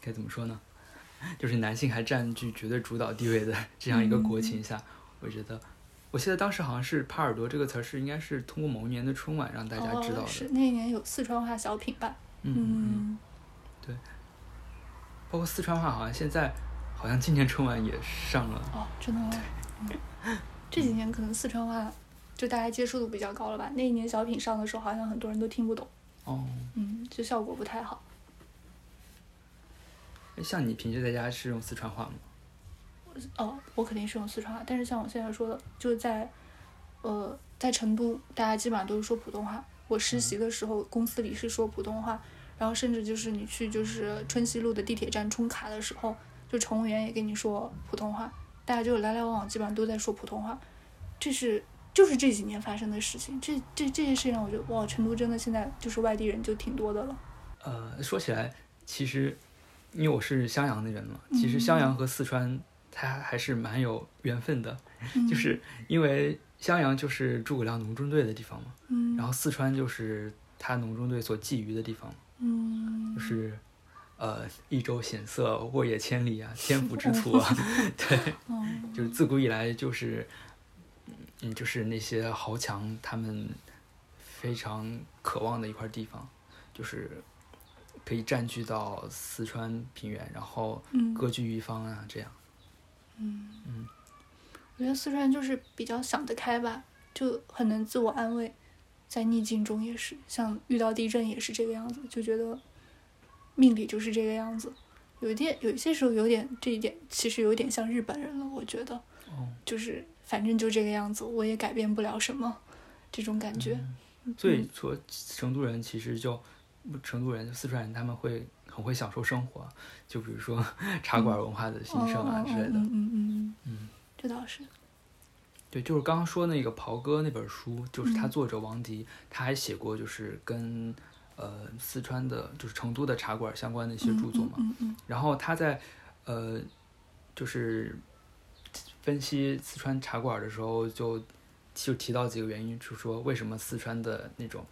该怎么说呢？*laughs* 就是男性还占据绝对主导地位的这样一个国情下，我觉得，我记得当时好像是“耙耳朵”这个词儿是应该是通过某一年的春晚让大家知道的。哦、是那一年有四川话小品吧？嗯嗯，嗯，包括四川话，好像现在好像今年春晚也上了。哦，真的吗？嗯，*laughs* 这几年可能四川话就大家接触度比较高了吧？那一年小品上的时候，好像很多人都听不懂，哦，嗯，就效果不太好。哎像你平时在家是用四川话吗？哦，我肯定是用四川话，但是像我现在说的，就是在呃在成都，大家基本上都是说普通话。我实习的时候，公司里是说普通话，然后甚至就是你去就是春熙路的地铁站充卡的时候，就乘务员也跟你说普通话，大家就来来往往基本上都在说普通话。这是就是这几年发生的事情，这这这些事情让我觉得哇，成都真的现在就是外地人就挺多的了。呃，说起来，其实因为我是襄阳的人嘛，嗯其实襄阳和四川它还是蛮有缘分的，嗯、就是因为襄阳就是诸葛亮农中队的地方嘛，嗯，然后四川就是他农中队所觊觎的地方，嗯，就是呃益州险塞，沃野千里啊，天府 *laughs* 之徒啊，*laughs* 对，*laughs* 嗯就是自古以来就是，嗯，就是那些豪强他们非常渴望的一块地方，就是可以占据到四川平原，然后嗯。割据一方啊，这样。嗯嗯，我觉得四川人就是比较想得开吧，就很能自我安慰，在逆境中也是，像遇到地震也是这个样子，就觉得命里就是这个样子。有一点，有一些时候有点这一点，其实有点像日本人了。我觉得，哦，就是反正就这个样子，我也改变不了什么，这种感觉。所以说成都人其实就成都人就四川人他们会很会享受生活，就比如说 *laughs* 茶馆文化的兴盛啊之类的。嗯嗯嗯嗯，这倒是。对，就是刚刚说那个《袍哥》那本书，就是他作者王迪，他还写过就是跟呃四川的，就是成都的茶馆相关的一些著作嘛。然后他在呃就是分析四川茶馆的时候就，就提到几个原因，就说为什么四川的那种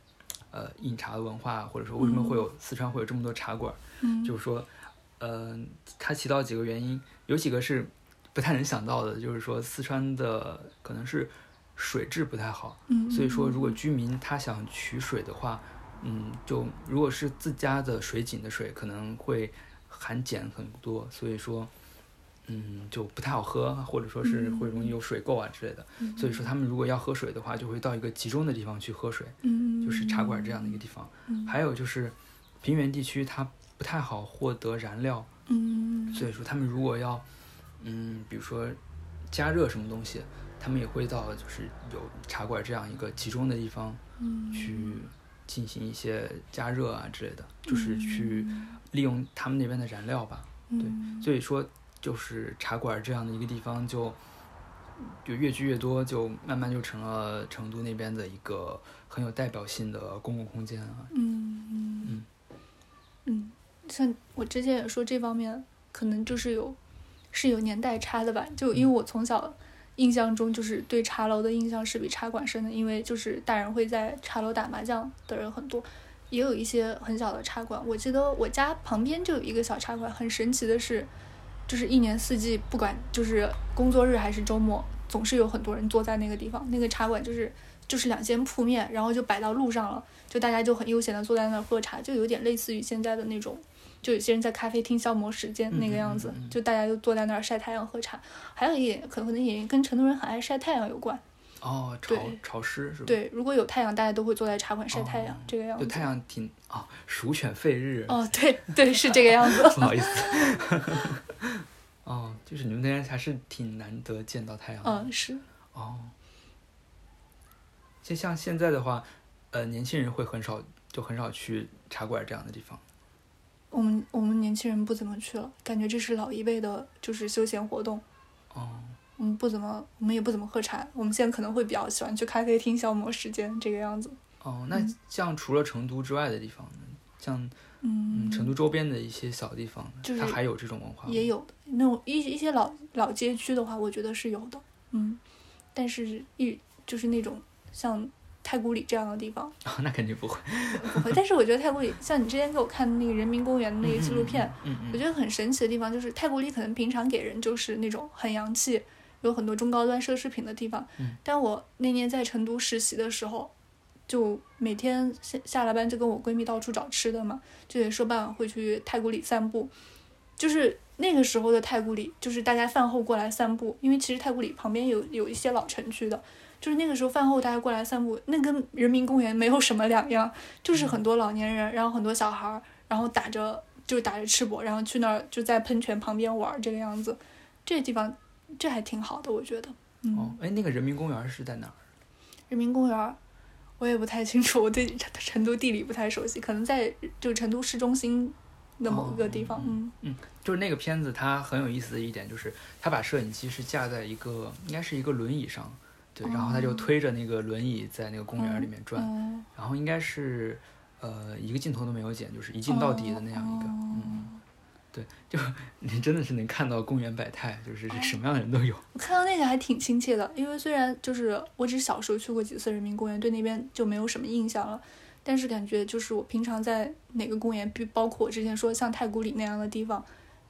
呃饮茶的文化，或者说为什么会有四川会有这么多茶馆，嗯，就是说，呃，他提到几个原因，有几个是不太能想到的，就是说四川的可能是水质不太好，嗯，所以说如果居民他想取水的话，嗯，就如果是自家的水井的水，可能会含碱很多，所以说。嗯，就不太好喝，或者说是会容易有水垢啊之类的。嗯所以说，他们如果要喝水的话，就会到一个集中的地方去喝水，嗯，就是茶馆这样的一个地方。嗯还有就是平原地区它不太好获得燃料，嗯，所以说他们如果要，嗯，比如说加热什么东西，他们也会到就是有茶馆这样一个集中的地方嗯去进行一些加热啊之类的，就是去利用他们那边的燃料吧。对嗯所以说，就是茶馆这样的一个地方就。就越聚越多，就慢慢就成了成都那边的一个很有代表性的公共空间啊。嗯嗯嗯，像我之前也说这方面可能就是有是有年代差的吧，就因为我从小印象中就是对茶楼的印象是比茶馆深的，因为就是大人会在茶楼打麻将的人很多，也有一些很小的茶馆。我记得我家旁边就有一个小茶馆，很神奇的是，就是一年四季不管就是工作日还是周末，总是有很多人坐在那个地方。那个茶馆就是就是两间铺面，然后就摆到路上了，就大家就很悠闲的坐在那儿喝茶，就有点类似于现在的那种，就有些人在咖啡厅消磨时间那个样子，嗯嗯嗯嗯就大家就坐在那儿晒太阳喝茶。还有一点可能也跟成都人很爱晒太阳有关。哦，潮潮湿是吧？对，如果有太阳，大家都会坐在茶馆晒太阳，哦这个样子。就，太阳挺啊，鼠犬吠日。哦，对对，是这个样子。*laughs* 不好意思。*laughs* *laughs* *laughs* 哦，就是你们那边还是挺难得见到太阳的。嗯，是。哦。就像现在的话，呃，年轻人会很少，就很少去茶馆这样的地方。我们我们年轻人不怎么去了，感觉这是老一辈的，就是休闲活动。哦，我们不怎么，我们也不怎么喝茶。我们现在可能会比较喜欢去咖啡厅消磨时间，这个样子。哦，那像除了成都之外的地方呢？像嗯，嗯，成都周边的一些小地方，就是它还有这种文化？也有的那种一一些老老街区的话，我觉得是有的。嗯，但是一就是那种像太古里这样的地方哦，*laughs* 那肯定不会。不会。但是我觉得太古里，像你之前给我看的那个人民公园的那个纪录片，嗯嗯，我觉得很神奇的地方就是太古里可能平常给人就是那种很洋气，有很多中高端奢侈品的地方。嗯但我那年在成都实习的时候，就每天下下了班就跟我闺蜜到处找吃的嘛，就得说傍晚会去太古里散步。就是那个时候的太古里，就是大家饭后过来散步，因为其实太古里旁边有有一些老城区的。就是那个时候饭后大家过来散步，那跟人民公园没有什么两样，就是很多老年人，然后很多小孩儿，然后打着就打着赤膊，然后去那儿就在喷泉旁边玩儿这个样子，这个地方这还挺好的，我觉得。嗯，哦，哎，那个人民公园是在哪儿？人民公园儿我也不太清楚，我对成都地理不太熟悉，可能在就成都市中心的某一个地方。哦嗯就是那个片子，它很有意思的一点就是，他把摄影机是架在一个应该是一个轮椅上，对，然后他就哦推着那个轮椅在那个公园里面转，嗯然后应该是呃一个镜头都没有剪，就是一镜到底的那样一个，哦嗯，对，就你真的是能看到公园百态，就是什么样的人都有。我看到那个还挺亲切的，因为虽然就是我只小时候去过几次人民公园，对那边就没有什么印象了，但是感觉就是我平常在哪个公园，比包括我之前说像太古里那样的地方，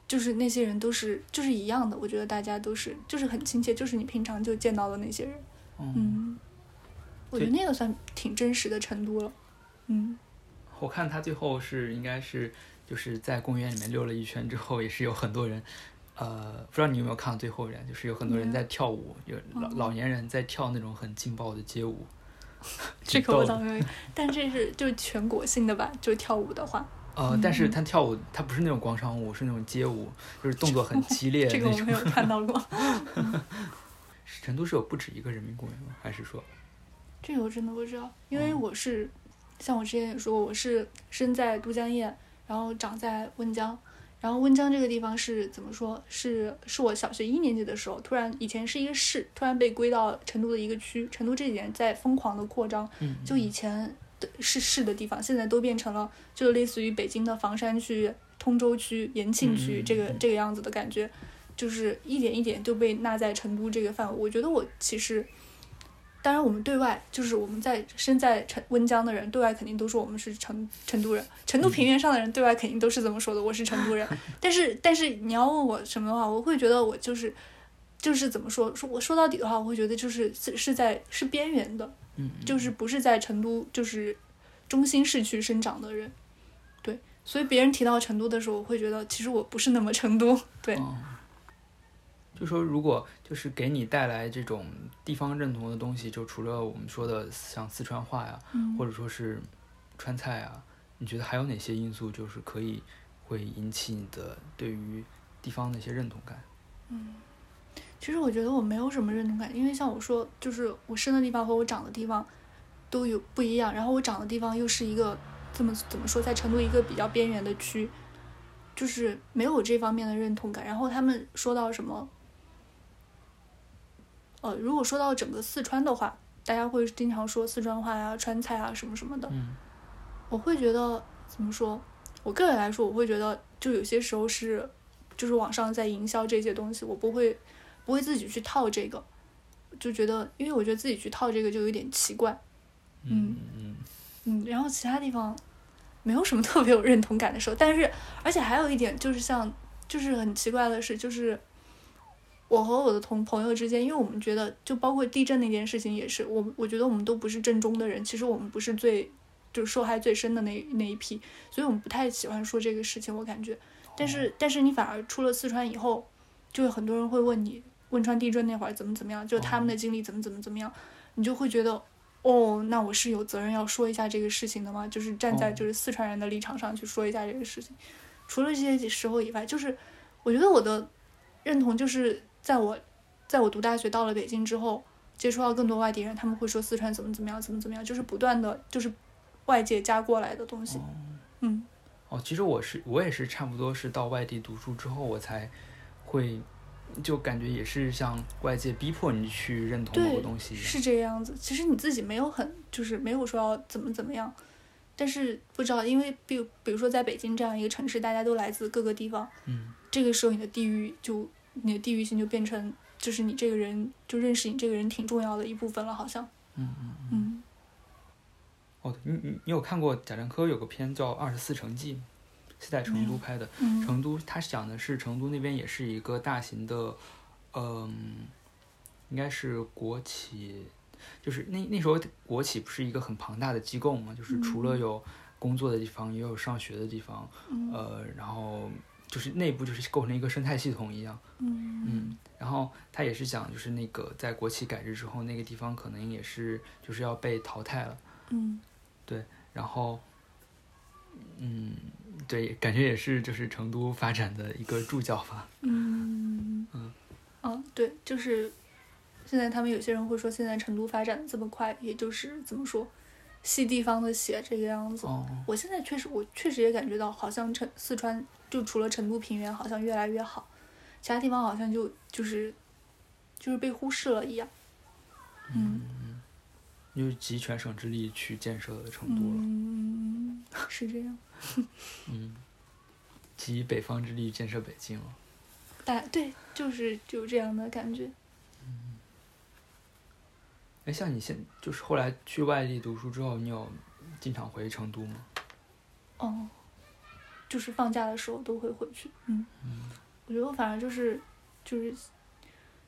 就是那些人都是就是一样的，我觉得大家都是就是很亲切，就是你平常就见到的那些人，嗯，嗯，我觉得那个算挺真实的成都了，嗯，我看他最后是应该是就是在公园里面溜了一圈之后，也是有很多人。呃，不知道你有没有看到最后一点，就是有很多人在跳舞，有老哦老年人在跳那种很劲爆的街舞。这个我倒没有，*laughs* 但这是就全国性的吧，就跳舞的话，呃，但是嗯他跳舞，他不是那种广场舞，是那种街舞，就是动作很激烈 *laughs* 这个我没。有看到过。*laughs* 成都是有不止一个人民公园吗？还是说，这个我真的不知道，因为我是像我之前也说过，我是身在都江堰，然后长在温江。然后温江这个地方是怎么说？是是我小学一年级的时候，突然以前是一个市，突然被归到成都的一个区。成都这几年在疯狂的扩张，嗯，就以前的是市的地方，现在都变成了就类似于北京的房山区、通州区、延庆区这个这个样子的感觉，就是一点一点就被纳在成都这个范围。我觉得我其实。当然，我们对外就是我们在身在成温江的人，对外肯定都说我们是成成都人。成都平原上的人对外肯定都是这么说的，我是成都人。*laughs* 但是，但是你要问我什么的话，我会觉得我就是，就是怎么说？说我说到底的话，我会觉得就是是是在是边缘的，嗯，就是不是在成都就是中心市区生长的人。对，所以别人提到成都的时候，我会觉得其实我不是那么成都。对，哦，就说如果就是给你带来这种地方认同的东西，就除了我们说的像四川话呀，嗯或者说是川菜啊，你觉得还有哪些因素就是可以会引起你的对于地方的一些认同感？嗯其实我觉得我没有什么认同感，因为像我说，就是我生的地方和我长的地方都有不一样，然后我长的地方又是一个这么怎么说，在成都一个比较边缘的区，就是没有这方面的认同感。然后他们说到什么，呃，如果说到整个四川的话，大家会经常说四川话呀、川菜啊什么什么的，嗯我会觉得怎么说？我个人来说，我会觉得就有些时候是，就是网上在营销这些东西，我不会不会自己去套这个，就觉得，因为我觉得自己去套这个就有点奇怪，嗯嗯嗯，然后其他地方没有什么特别有认同感的时候，但是而且还有一点就是像，就是很奇怪的是，就是我和我的同朋友之间，因为我们觉得，就包括地震那件事情也是，我我觉得我们都不是震中的人，其实我们不是最就是受害最深的那那一批，所以我们不太喜欢说这个事情，我感觉。但是但是你反而出了四川以后，就有很多人会问你汶川地震那会儿怎么怎么样，就他们的经历怎么怎么怎么样，你就会觉得。哦，那我是有责任要说一下这个事情的吗？就是站在哦就是四川人的立场上去说一下这个事情。除了这些时候以外，就是我觉得我的认同就是在我在我读大学到了北京之后，接触到更多外地人，他们会说四川怎么怎么样，怎么怎么样，就是不断的就是外界加过来的东西。嗯哦，其实我是我也是差不多是到外地读书之后，我才会就感觉也是像外界逼迫你去认同某个东西。是这个样子。其实你自己没有很就是没有说要怎么怎么样，但是不知道，因为比如比如说在北京这样一个城市，大家都来自各个地方，嗯这个时候你的地域就你的地域性就变成就是你这个人就认识你这个人挺重要的一部分了，好像。嗯嗯。嗯哦，你你你有看过贾樟柯有个片叫《二十四城记》？是在成都拍的。嗯成都，他讲的是成都那边也是一个大型的，嗯，应该是国企，就是那那时候国企不是一个很庞大的机构嘛，就是除了有工作的地方，也有上学的地方，嗯呃，然后就是内部就是构成一个生态系统一样，嗯嗯，然后他也是讲就是那个在国企改制之后，那个地方可能也是就是要被淘汰了。嗯对然后，嗯，对，感觉也是就是成都发展的一个助教吧。嗯嗯哦，对，就是现在他们有些人会说，现在成都发展的这么快，也就是怎么说，吸地方的血这个样子。哦，我现在确实，我确实也感觉到，好像成四川就除了成都平原好像越来越好，其他地方好像就就是就是被忽视了一样。嗯就是集全省之力去建设成都了，嗯，是这样。*laughs* 嗯，集北方之力建设北京了。大对，就是有这样的感觉。哎，像你现就是后来去外地读书之后，你有经常回成都吗？哦，就是放假的时候都会回去。嗯，我觉得我反正就是就是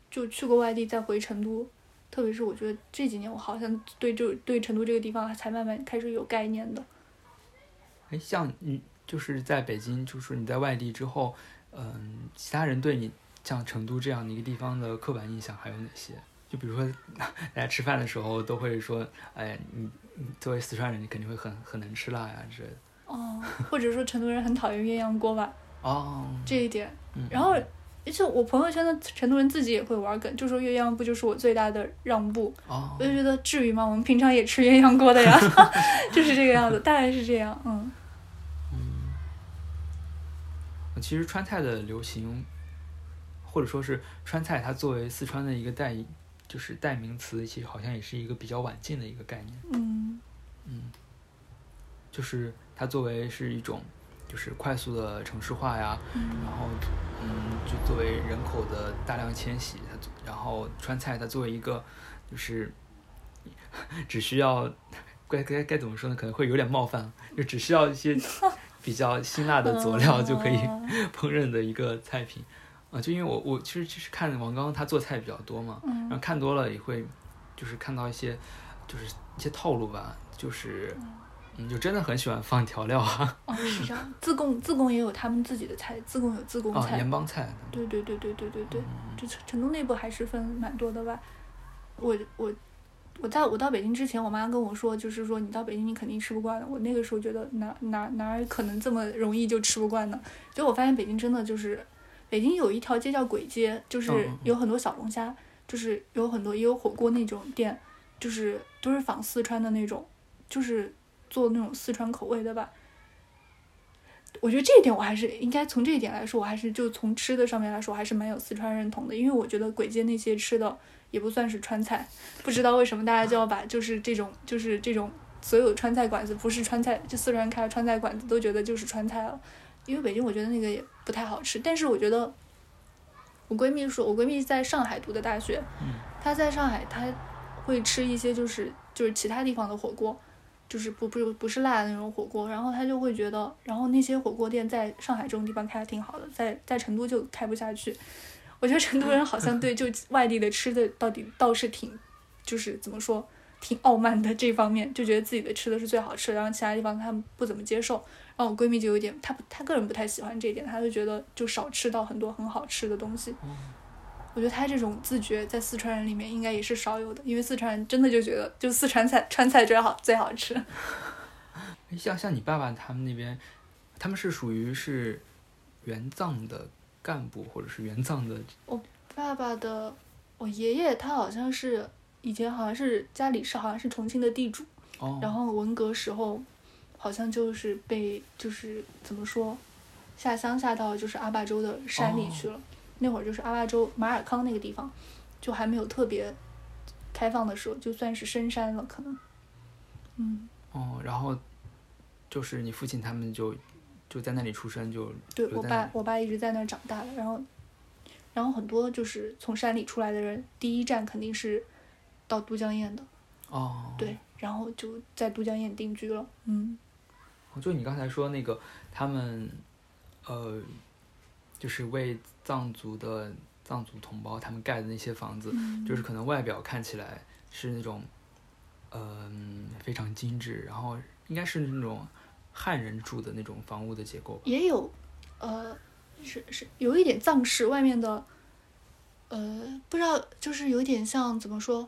就去过外地再回成都，特别是我觉得这几年我好像对就对成都这个地方才慢慢开始有概念的。哎，像你就是在北京，就是你在外地之后，嗯，其他人对你像成都这样的一个地方的刻板印象还有哪些？就比如说，大家吃饭的时候都会说，哎，你你作为四川人，你肯定会很很能吃辣呀之类的。哦，或者说成都人很讨厌鸳鸯锅吧，哦，这一点。嗯然后而且我朋友圈的成都人自己也会玩梗，就说鸳鸯不就是我最大的让步，哦我就觉得至于吗？我们平常也吃鸳鸯锅的呀，*laughs* 就是这个样子，大概是这样，嗯。其实川菜的流行，或者说是川菜，它作为四川的一个代，就是代名词，其实好像也是一个比较晚近的一个概念。嗯就是它作为是一种，就是快速的城市化呀，然后嗯，就作为人口的大量迁徙，它然后川菜它作为一个就是 *laughs* 只需要该该该怎么说呢？可能会有点冒犯，就只需要一些比较辛辣的佐料就可以嗯烹饪的一个菜品啊。就因为我我其实其实看王刚他做菜比较多嘛，然后嗯看多了也会就是看到一些就是一些套路吧，就是嗯，就真的很喜欢放调料啊，哦，是这样。自贡自贡也有他们自己的菜，自贡有自贡啊，菜。盐帮菜，对对对对对对对，嗯就成成都内部还是分蛮多的吧。我我我在我到北京之前，我妈跟我说，就是说你到北京你肯定吃不惯的。我那个时候觉得哪哪哪儿可能这么容易就吃不惯呢？结果我发现北京真的就是，北京有一条街叫鬼街，就是有很多小龙虾，就是有很多也有火锅那种店，就是都是仿四川的那种，就是做那种四川口味的吧。我觉得这一点我还是应该从这一点来说，我还是就从吃的上面来说，我还是蛮有四川认同的，因为我觉得鬼街那些吃的也不算是川菜，不知道为什么大家就要把就是这种就是这种所有川菜馆子不是川菜，就四川开的川菜馆子都觉得就是川菜了，因为北京我觉得那个也不太好吃，但是我觉得我闺蜜说，我闺蜜在上海读的大学，嗯她在上海她会吃一些就是就是其他地方的火锅。就是不不不是辣的那种火锅，然后她就会觉得，然后那些火锅店在上海这种地方开的挺好的，在在成都就开不下去。我觉得成都人好像对就 *laughs* 外地的吃的到底倒是挺，就是怎么说，挺傲慢的这方面，就觉得自己的吃的是最好吃的，然后其他地方他们不怎么接受。然后我闺蜜就有点，她不她个人不太喜欢这一点，她就觉得就少吃到很多很好吃的东西。我觉得她这种自觉在四川人里面应该也是少有的，因为四川人真的就觉得就四川菜川菜最好最好吃。*laughs* 像像你爸爸他们那边，他们是属于是援藏的干部，或者是援藏的我爸爸的，我爷爷他好像是以前好像是家里是好像是重庆的地主，哦，然后文革时候好像就是被就是怎么说，下乡下到就是阿坝州的山里去了。那会儿就是阿坝州马尔康那个地方，就还没有特别开放的时候，就算是深山了，可能。嗯，哦，然后就是你父亲他们就就在那里出生，就对我爸我爸一直在那儿长大的，然后，然后很多就是从山里出来的人，第一站肯定是到都江堰的。哦，对，然后就在都江堰定居了。嗯，就你刚才说那个他们，呃，就是为藏族的藏族同胞他们盖的那些房子，嗯就是可能外表看起来是那种，嗯、非常精致，然后应该是那种汉人住的那种房屋的结构吧。也有，呃，是是有一点藏式，外面的，呃，不知道，就是有点像怎么说，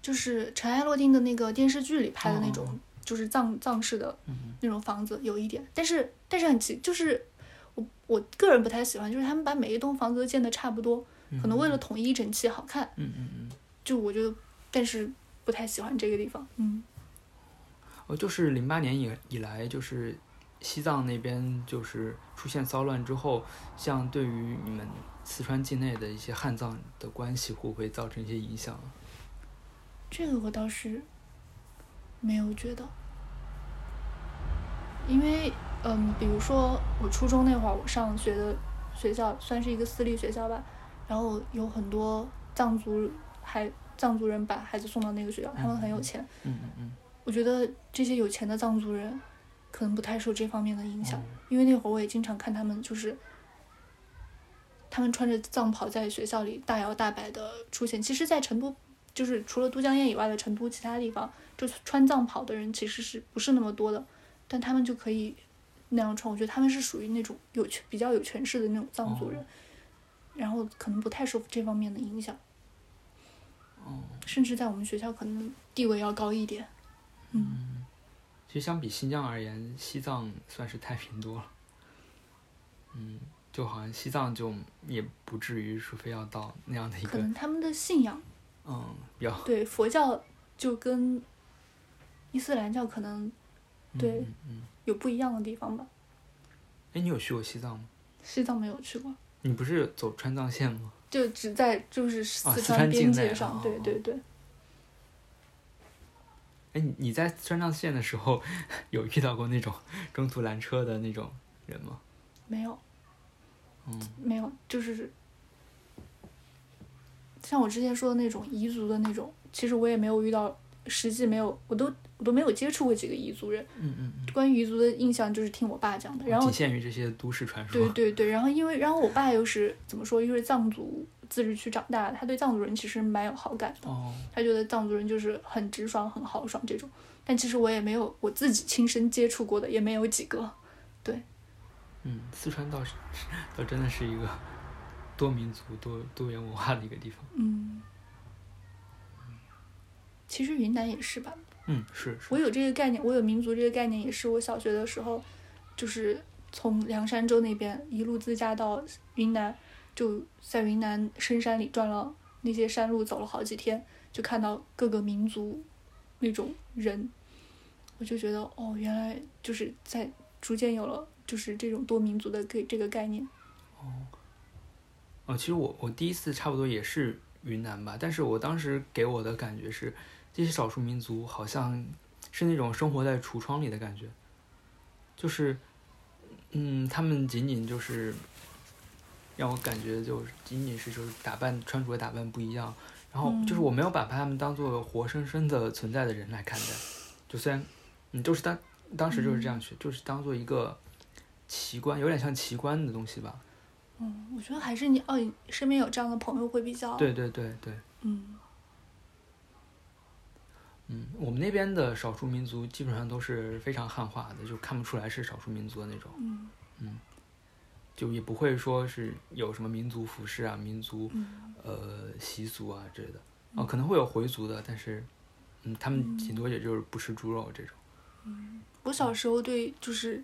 就是尘埃落定的那个电视剧里拍的那种，就是藏藏式的嗯那种房子，有一点，但是但是很奇，就是我我个人不太喜欢，就是他们把每一栋房子都建的差不多，嗯可能为了统一整齐好看，嗯嗯嗯，就我觉得，但是不太喜欢这个地方，嗯。哦，就是零八年以以来，就是西藏那边就是出现骚乱之后，像对于你们四川境内的一些汉藏的关系，会不会造成一些影响？这个我倒是没有觉得，因为嗯，比如说我初中那会儿，我上学的学校算是一个私立学校吧，然后有很多藏族还藏族人把孩子送到那个学校，他们很有钱。嗯嗯嗯，我觉得这些有钱的藏族人可能不太受这方面的影响，哦因为那会儿我也经常看他们就是。他们穿着藏袍在学校里大摇大摆的出现。其实，在成都，就是除了都江堰以外的成都其他地方，就川藏跑的人其实是不是那么多的，但他们就可以那样穿。我觉得他们是属于那种有权比较有权势的那种藏族人，然后可能不太受这方面的影响。哦，甚至在我们学校可能地位要高一点。嗯，其实相比新疆而言，西藏算是太平多了。嗯，就好像西藏就也不至于说非要到那样的一个可，能他们的信仰嗯，比较对佛教就跟伊斯兰教可能对嗯嗯。有不一样的地方吧。哎，你有去过西藏吗？西藏没有去过，你不是走川藏线吗？就只在就是啊四四川边界上，哦对对对。哎，你你在川藏线的时候 *laughs* 有遇到过那种中途拦车的那种人吗？没有，嗯没有，就是像我之前说的那种彝族的那种，其实我也没有遇到，实际没有，我都我都没有接触过几个彝族人。嗯嗯嗯。关于彝族的印象就是听我爸讲的，然后仅限于这些都市传说。对对对，然后因为然后我爸又是怎么说，又是藏族自治区长大的，他对藏族人其实蛮有好感的，哦，他觉得藏族人就是很直爽、很豪爽这种。但其实我也没有我自己亲身接触过的，也没有几个。对嗯，四川倒是 *laughs* 倒真的是一个多民族、多多元文化的一个地方。嗯，其实云南也是吧。嗯，是是。我有这个概念，我有民族这个概念，也是我小学的时候，就是从凉山州那边一路自驾到云南，就在云南深山里转了那些山路，走了好几天，就看到各个民族那种人，我就觉得哦，原来就是在逐渐有了就是这种多民族的这这个概念。哦，其实我我第一次差不多也是云南吧，但是我当时给我的感觉是，这些少数民族好像是那种生活在橱窗里的感觉，就是，嗯，他们仅仅就是让我感觉就是仅仅是就是打扮穿着打扮不一样，然后就是我没有把他们当做活生生的存在的人来看待，就虽然嗯就是当当时就是这样去，就是当做一个奇观，有点像奇观的东西吧。嗯，我觉得还是你哦，你身边有这样的朋友会比较对对对对。嗯。嗯，我们那边的少数民族基本上都是非常汉化的，就看不出来是少数民族的那种，嗯。就也不会说是有什么民族服饰啊、民族嗯。呃习俗啊之类的。哦，可能会有回族的，但是嗯，他们顶多也就是不吃猪肉这种。我小时候对就是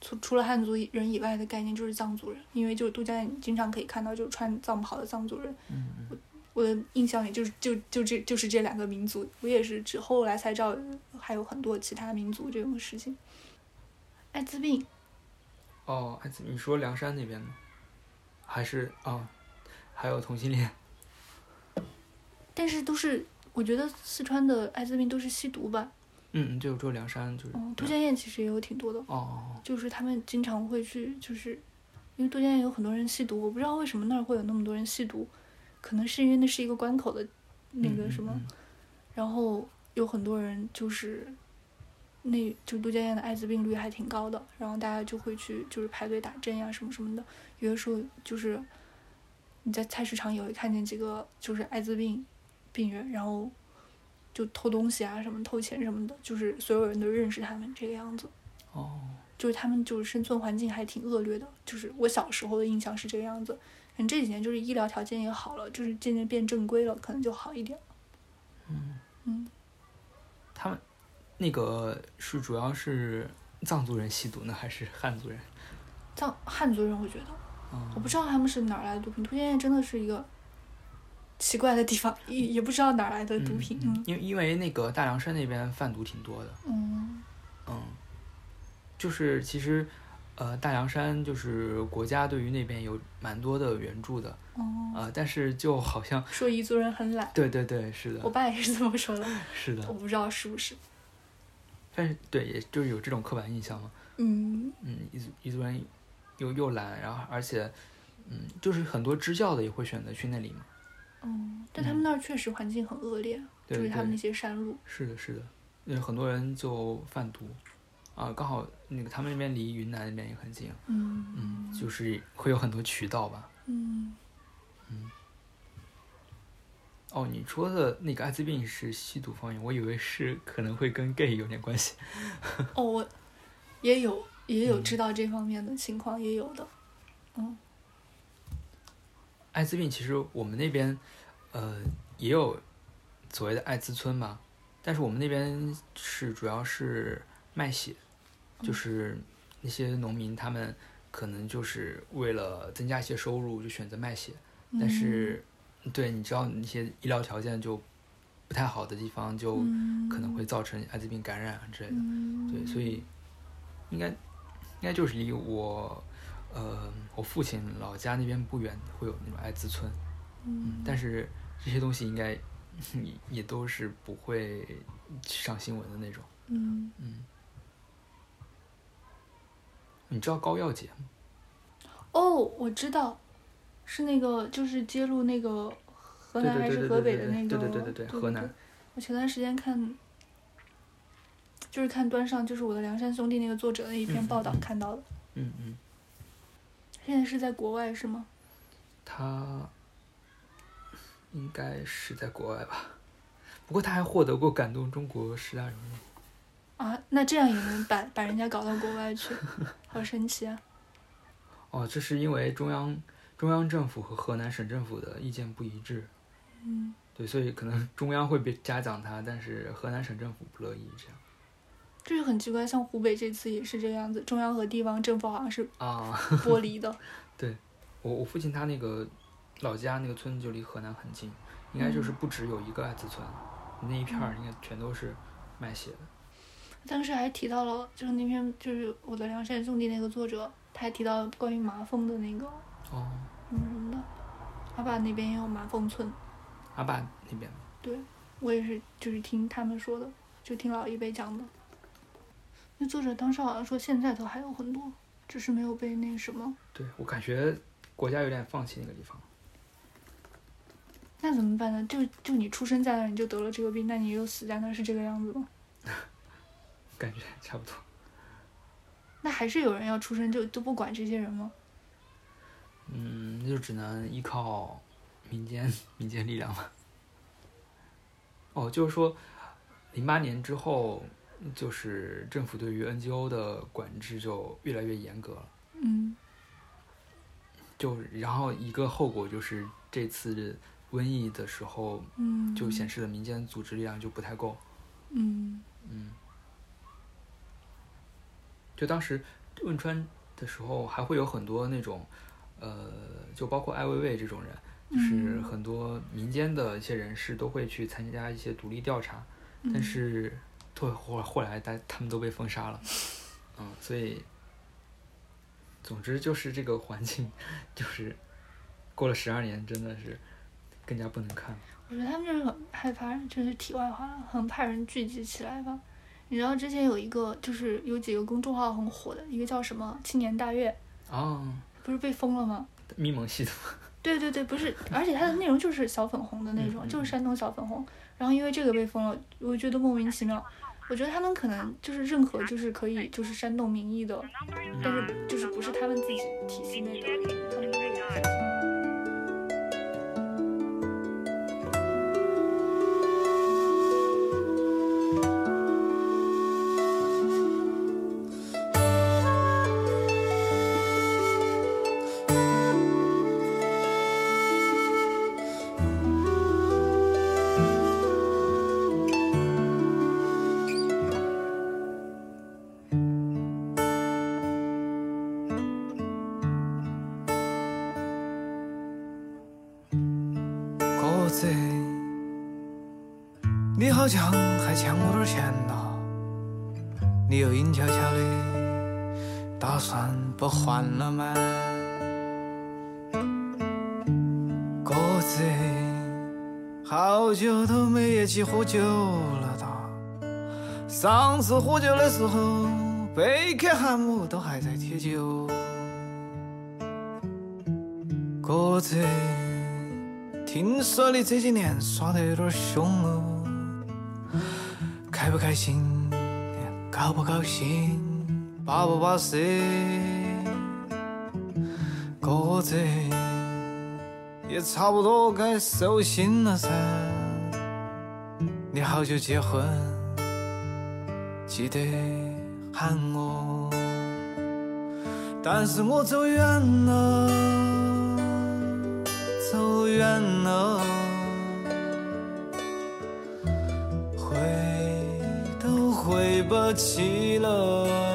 除除了汉族人以外的概念就是藏族人，因为就是都江堰经常可以看到就是穿藏袍的藏族人。嗯嗯我的印象里就是就就这就是这两个民族，我也是只后来才知道还有很多其他民族这种事情。艾滋病，哦，艾滋，你说凉山那边吗？还是哦，还有同性恋？但是都是我觉得四川的艾滋病都是吸毒吧。嗯，嗯，就只有凉山就是。嗯，都江堰其实也有挺多的，就是他们经常会去，就是因为都江堰有很多人吸毒，我不知道为什么那儿会有那么多人吸毒，可能是因为那是一个关口的那个什么。嗯然后有很多人就是，那就都江堰的艾滋病率还挺高的，然后大家就会去就是排队打针呀什么什么的。有的时候就是你在菜市场也会看见几个就是艾滋病病人，然后就偷东西啊什么偷钱什么的，就是所有人都认识他们这个样子。哦，就是他们就是生存环境还挺恶劣的，就是我小时候的印象是这个样子。可能这几年就是医疗条件也好了，就是渐渐变正规了，可能就好一点。嗯嗯他们那个是主要是藏族人吸毒呢，还是汉族人？藏汉族人，我觉得嗯我不知道他们是哪儿来的毒品。都江堰真的是一个奇怪的地方，也也不知道哪儿来的毒品。嗯因为因为那个大凉山那边贩毒挺多的，嗯。嗯，就是其实呃大凉山就是国家对于那边有蛮多的援助的，哦，呃，但是就好像说彝族人很懒，对对对是的。我爸也是这么说的，*laughs* 是的。我，不知道是不是。但是对也就是有这种刻板印象嘛，嗯。嗯，彝族彝族人又又懒，然后而且嗯就是很多支教的也会选择去那里嘛，嗯，但他们那儿确实环境很恶劣，对就是他们那些山路。是的是的，因为很多人就贩毒。啊，刚好那个他们那边离云南那边也很近，嗯嗯，就是会有很多渠道吧。嗯哦，你说的那个艾滋病是吸毒方面，我以为是可能会跟 gay 有点关系。哦，我也有也有嗯知道这方面的情况，也有的。嗯艾滋病其实我们那边，呃，也有所谓的艾滋村嘛，但是我们那边是主要是卖血，就是那些农民他们可能就是为了增加一些收入，就选择卖血。但是，对，你知道那些医疗条件就不太好的地方，就可能会造成艾滋病感染啊之类的。对，所以应该应该就是离我呃我父亲老家那边不远会有那种艾滋村。嗯，但是这些东西应该也也都是不会上新闻的那种。嗯嗯，你知道高耀洁吗？哦，我知道，是那个就是揭露那个河南还是河北的那个，对对对对对河南。我前段时间看，就是看端上就是我的梁山兄弟那个作者的一篇嗯报道嗯看到的。嗯嗯，现在是在国外是吗？他应该是在国外吧，不过他还获得过感动中国十大人物。啊，那这样也能把把人家搞到国外去，好神奇啊！哦，这是因为中央中央政府和河南省政府的意见不一致。嗯，对，所以可能中央会被嘉奖他，但是河南省政府不乐意这样。这是很奇怪，像湖北这次也是这个样子，中央和地方政府好像是啊，*laughs* 剥离的。对我我父亲他那个老家那个村子就离河南很近，应该就是不只有一个艾滋村，那一片儿应该全都是卖血的。当时还提到了，就是那篇就是我的梁山兄弟那个作者，他还提到关于麻风的那个哦，嗯什么的，阿坝那边也有麻风村，阿坝那边。对我也是就是听他们说的，就听老一辈讲的。那作者当时好像说现在都还有很多，只是没有被那什么，对我感觉国家有点放弃那个地方。那怎么办呢？就就你出生在那你就得了这个病，那你又死在那是这个样子吗？*laughs* 感觉差不多。那还是有人要出生就都不管这些人吗？嗯，那就只能依靠民间民间力量了。哦，就是说，零八年之后，就是政府对于 NGO 的管制就越来越严格了。嗯就然后一个后果就是这次瘟疫的时候，嗯，就显示了民间组织力量就不太够。嗯嗯，就当时汶川的时候，还会有很多那种，呃，就包括艾薇薇这种人，就是嗯很多民间的一些人士都会去参加一些独立调查，但嗯是后后后来大他们都被封杀了，嗯，所以，总之就是这个环境，就是过了十二年，真的是更加不能看了。我觉得他们就是很害怕，就是题外话了，很怕人聚集起来吧。你知道之前有一个，就是有几个公众号很火的，一个叫什么“青年大悦哦，”，不是被封了吗？*laughs* 咪蒙系统，*laughs* 对对对，不是，而且它的内容就是小粉红的那种，就是山东小粉红。然后因为这个被封了，我觉得莫名其妙。我觉得他们可能就是任何就是可以就是煽动民意的，但是就是不是他们自己体系内的，他们好像还欠我点钱呢，你又阴悄悄的打算不还了吗？哥子，好久都没一起喝酒了哒，上次喝酒的时候，贝克汉姆都还在贴酒。哥子。听说你这几年耍得有点凶哦，开不开心？高不高兴？巴不巴适？哥子也差不多该收心了噻。你好久结婚？记得喊我。但是我走远了。走远了，都回不去了。走远了，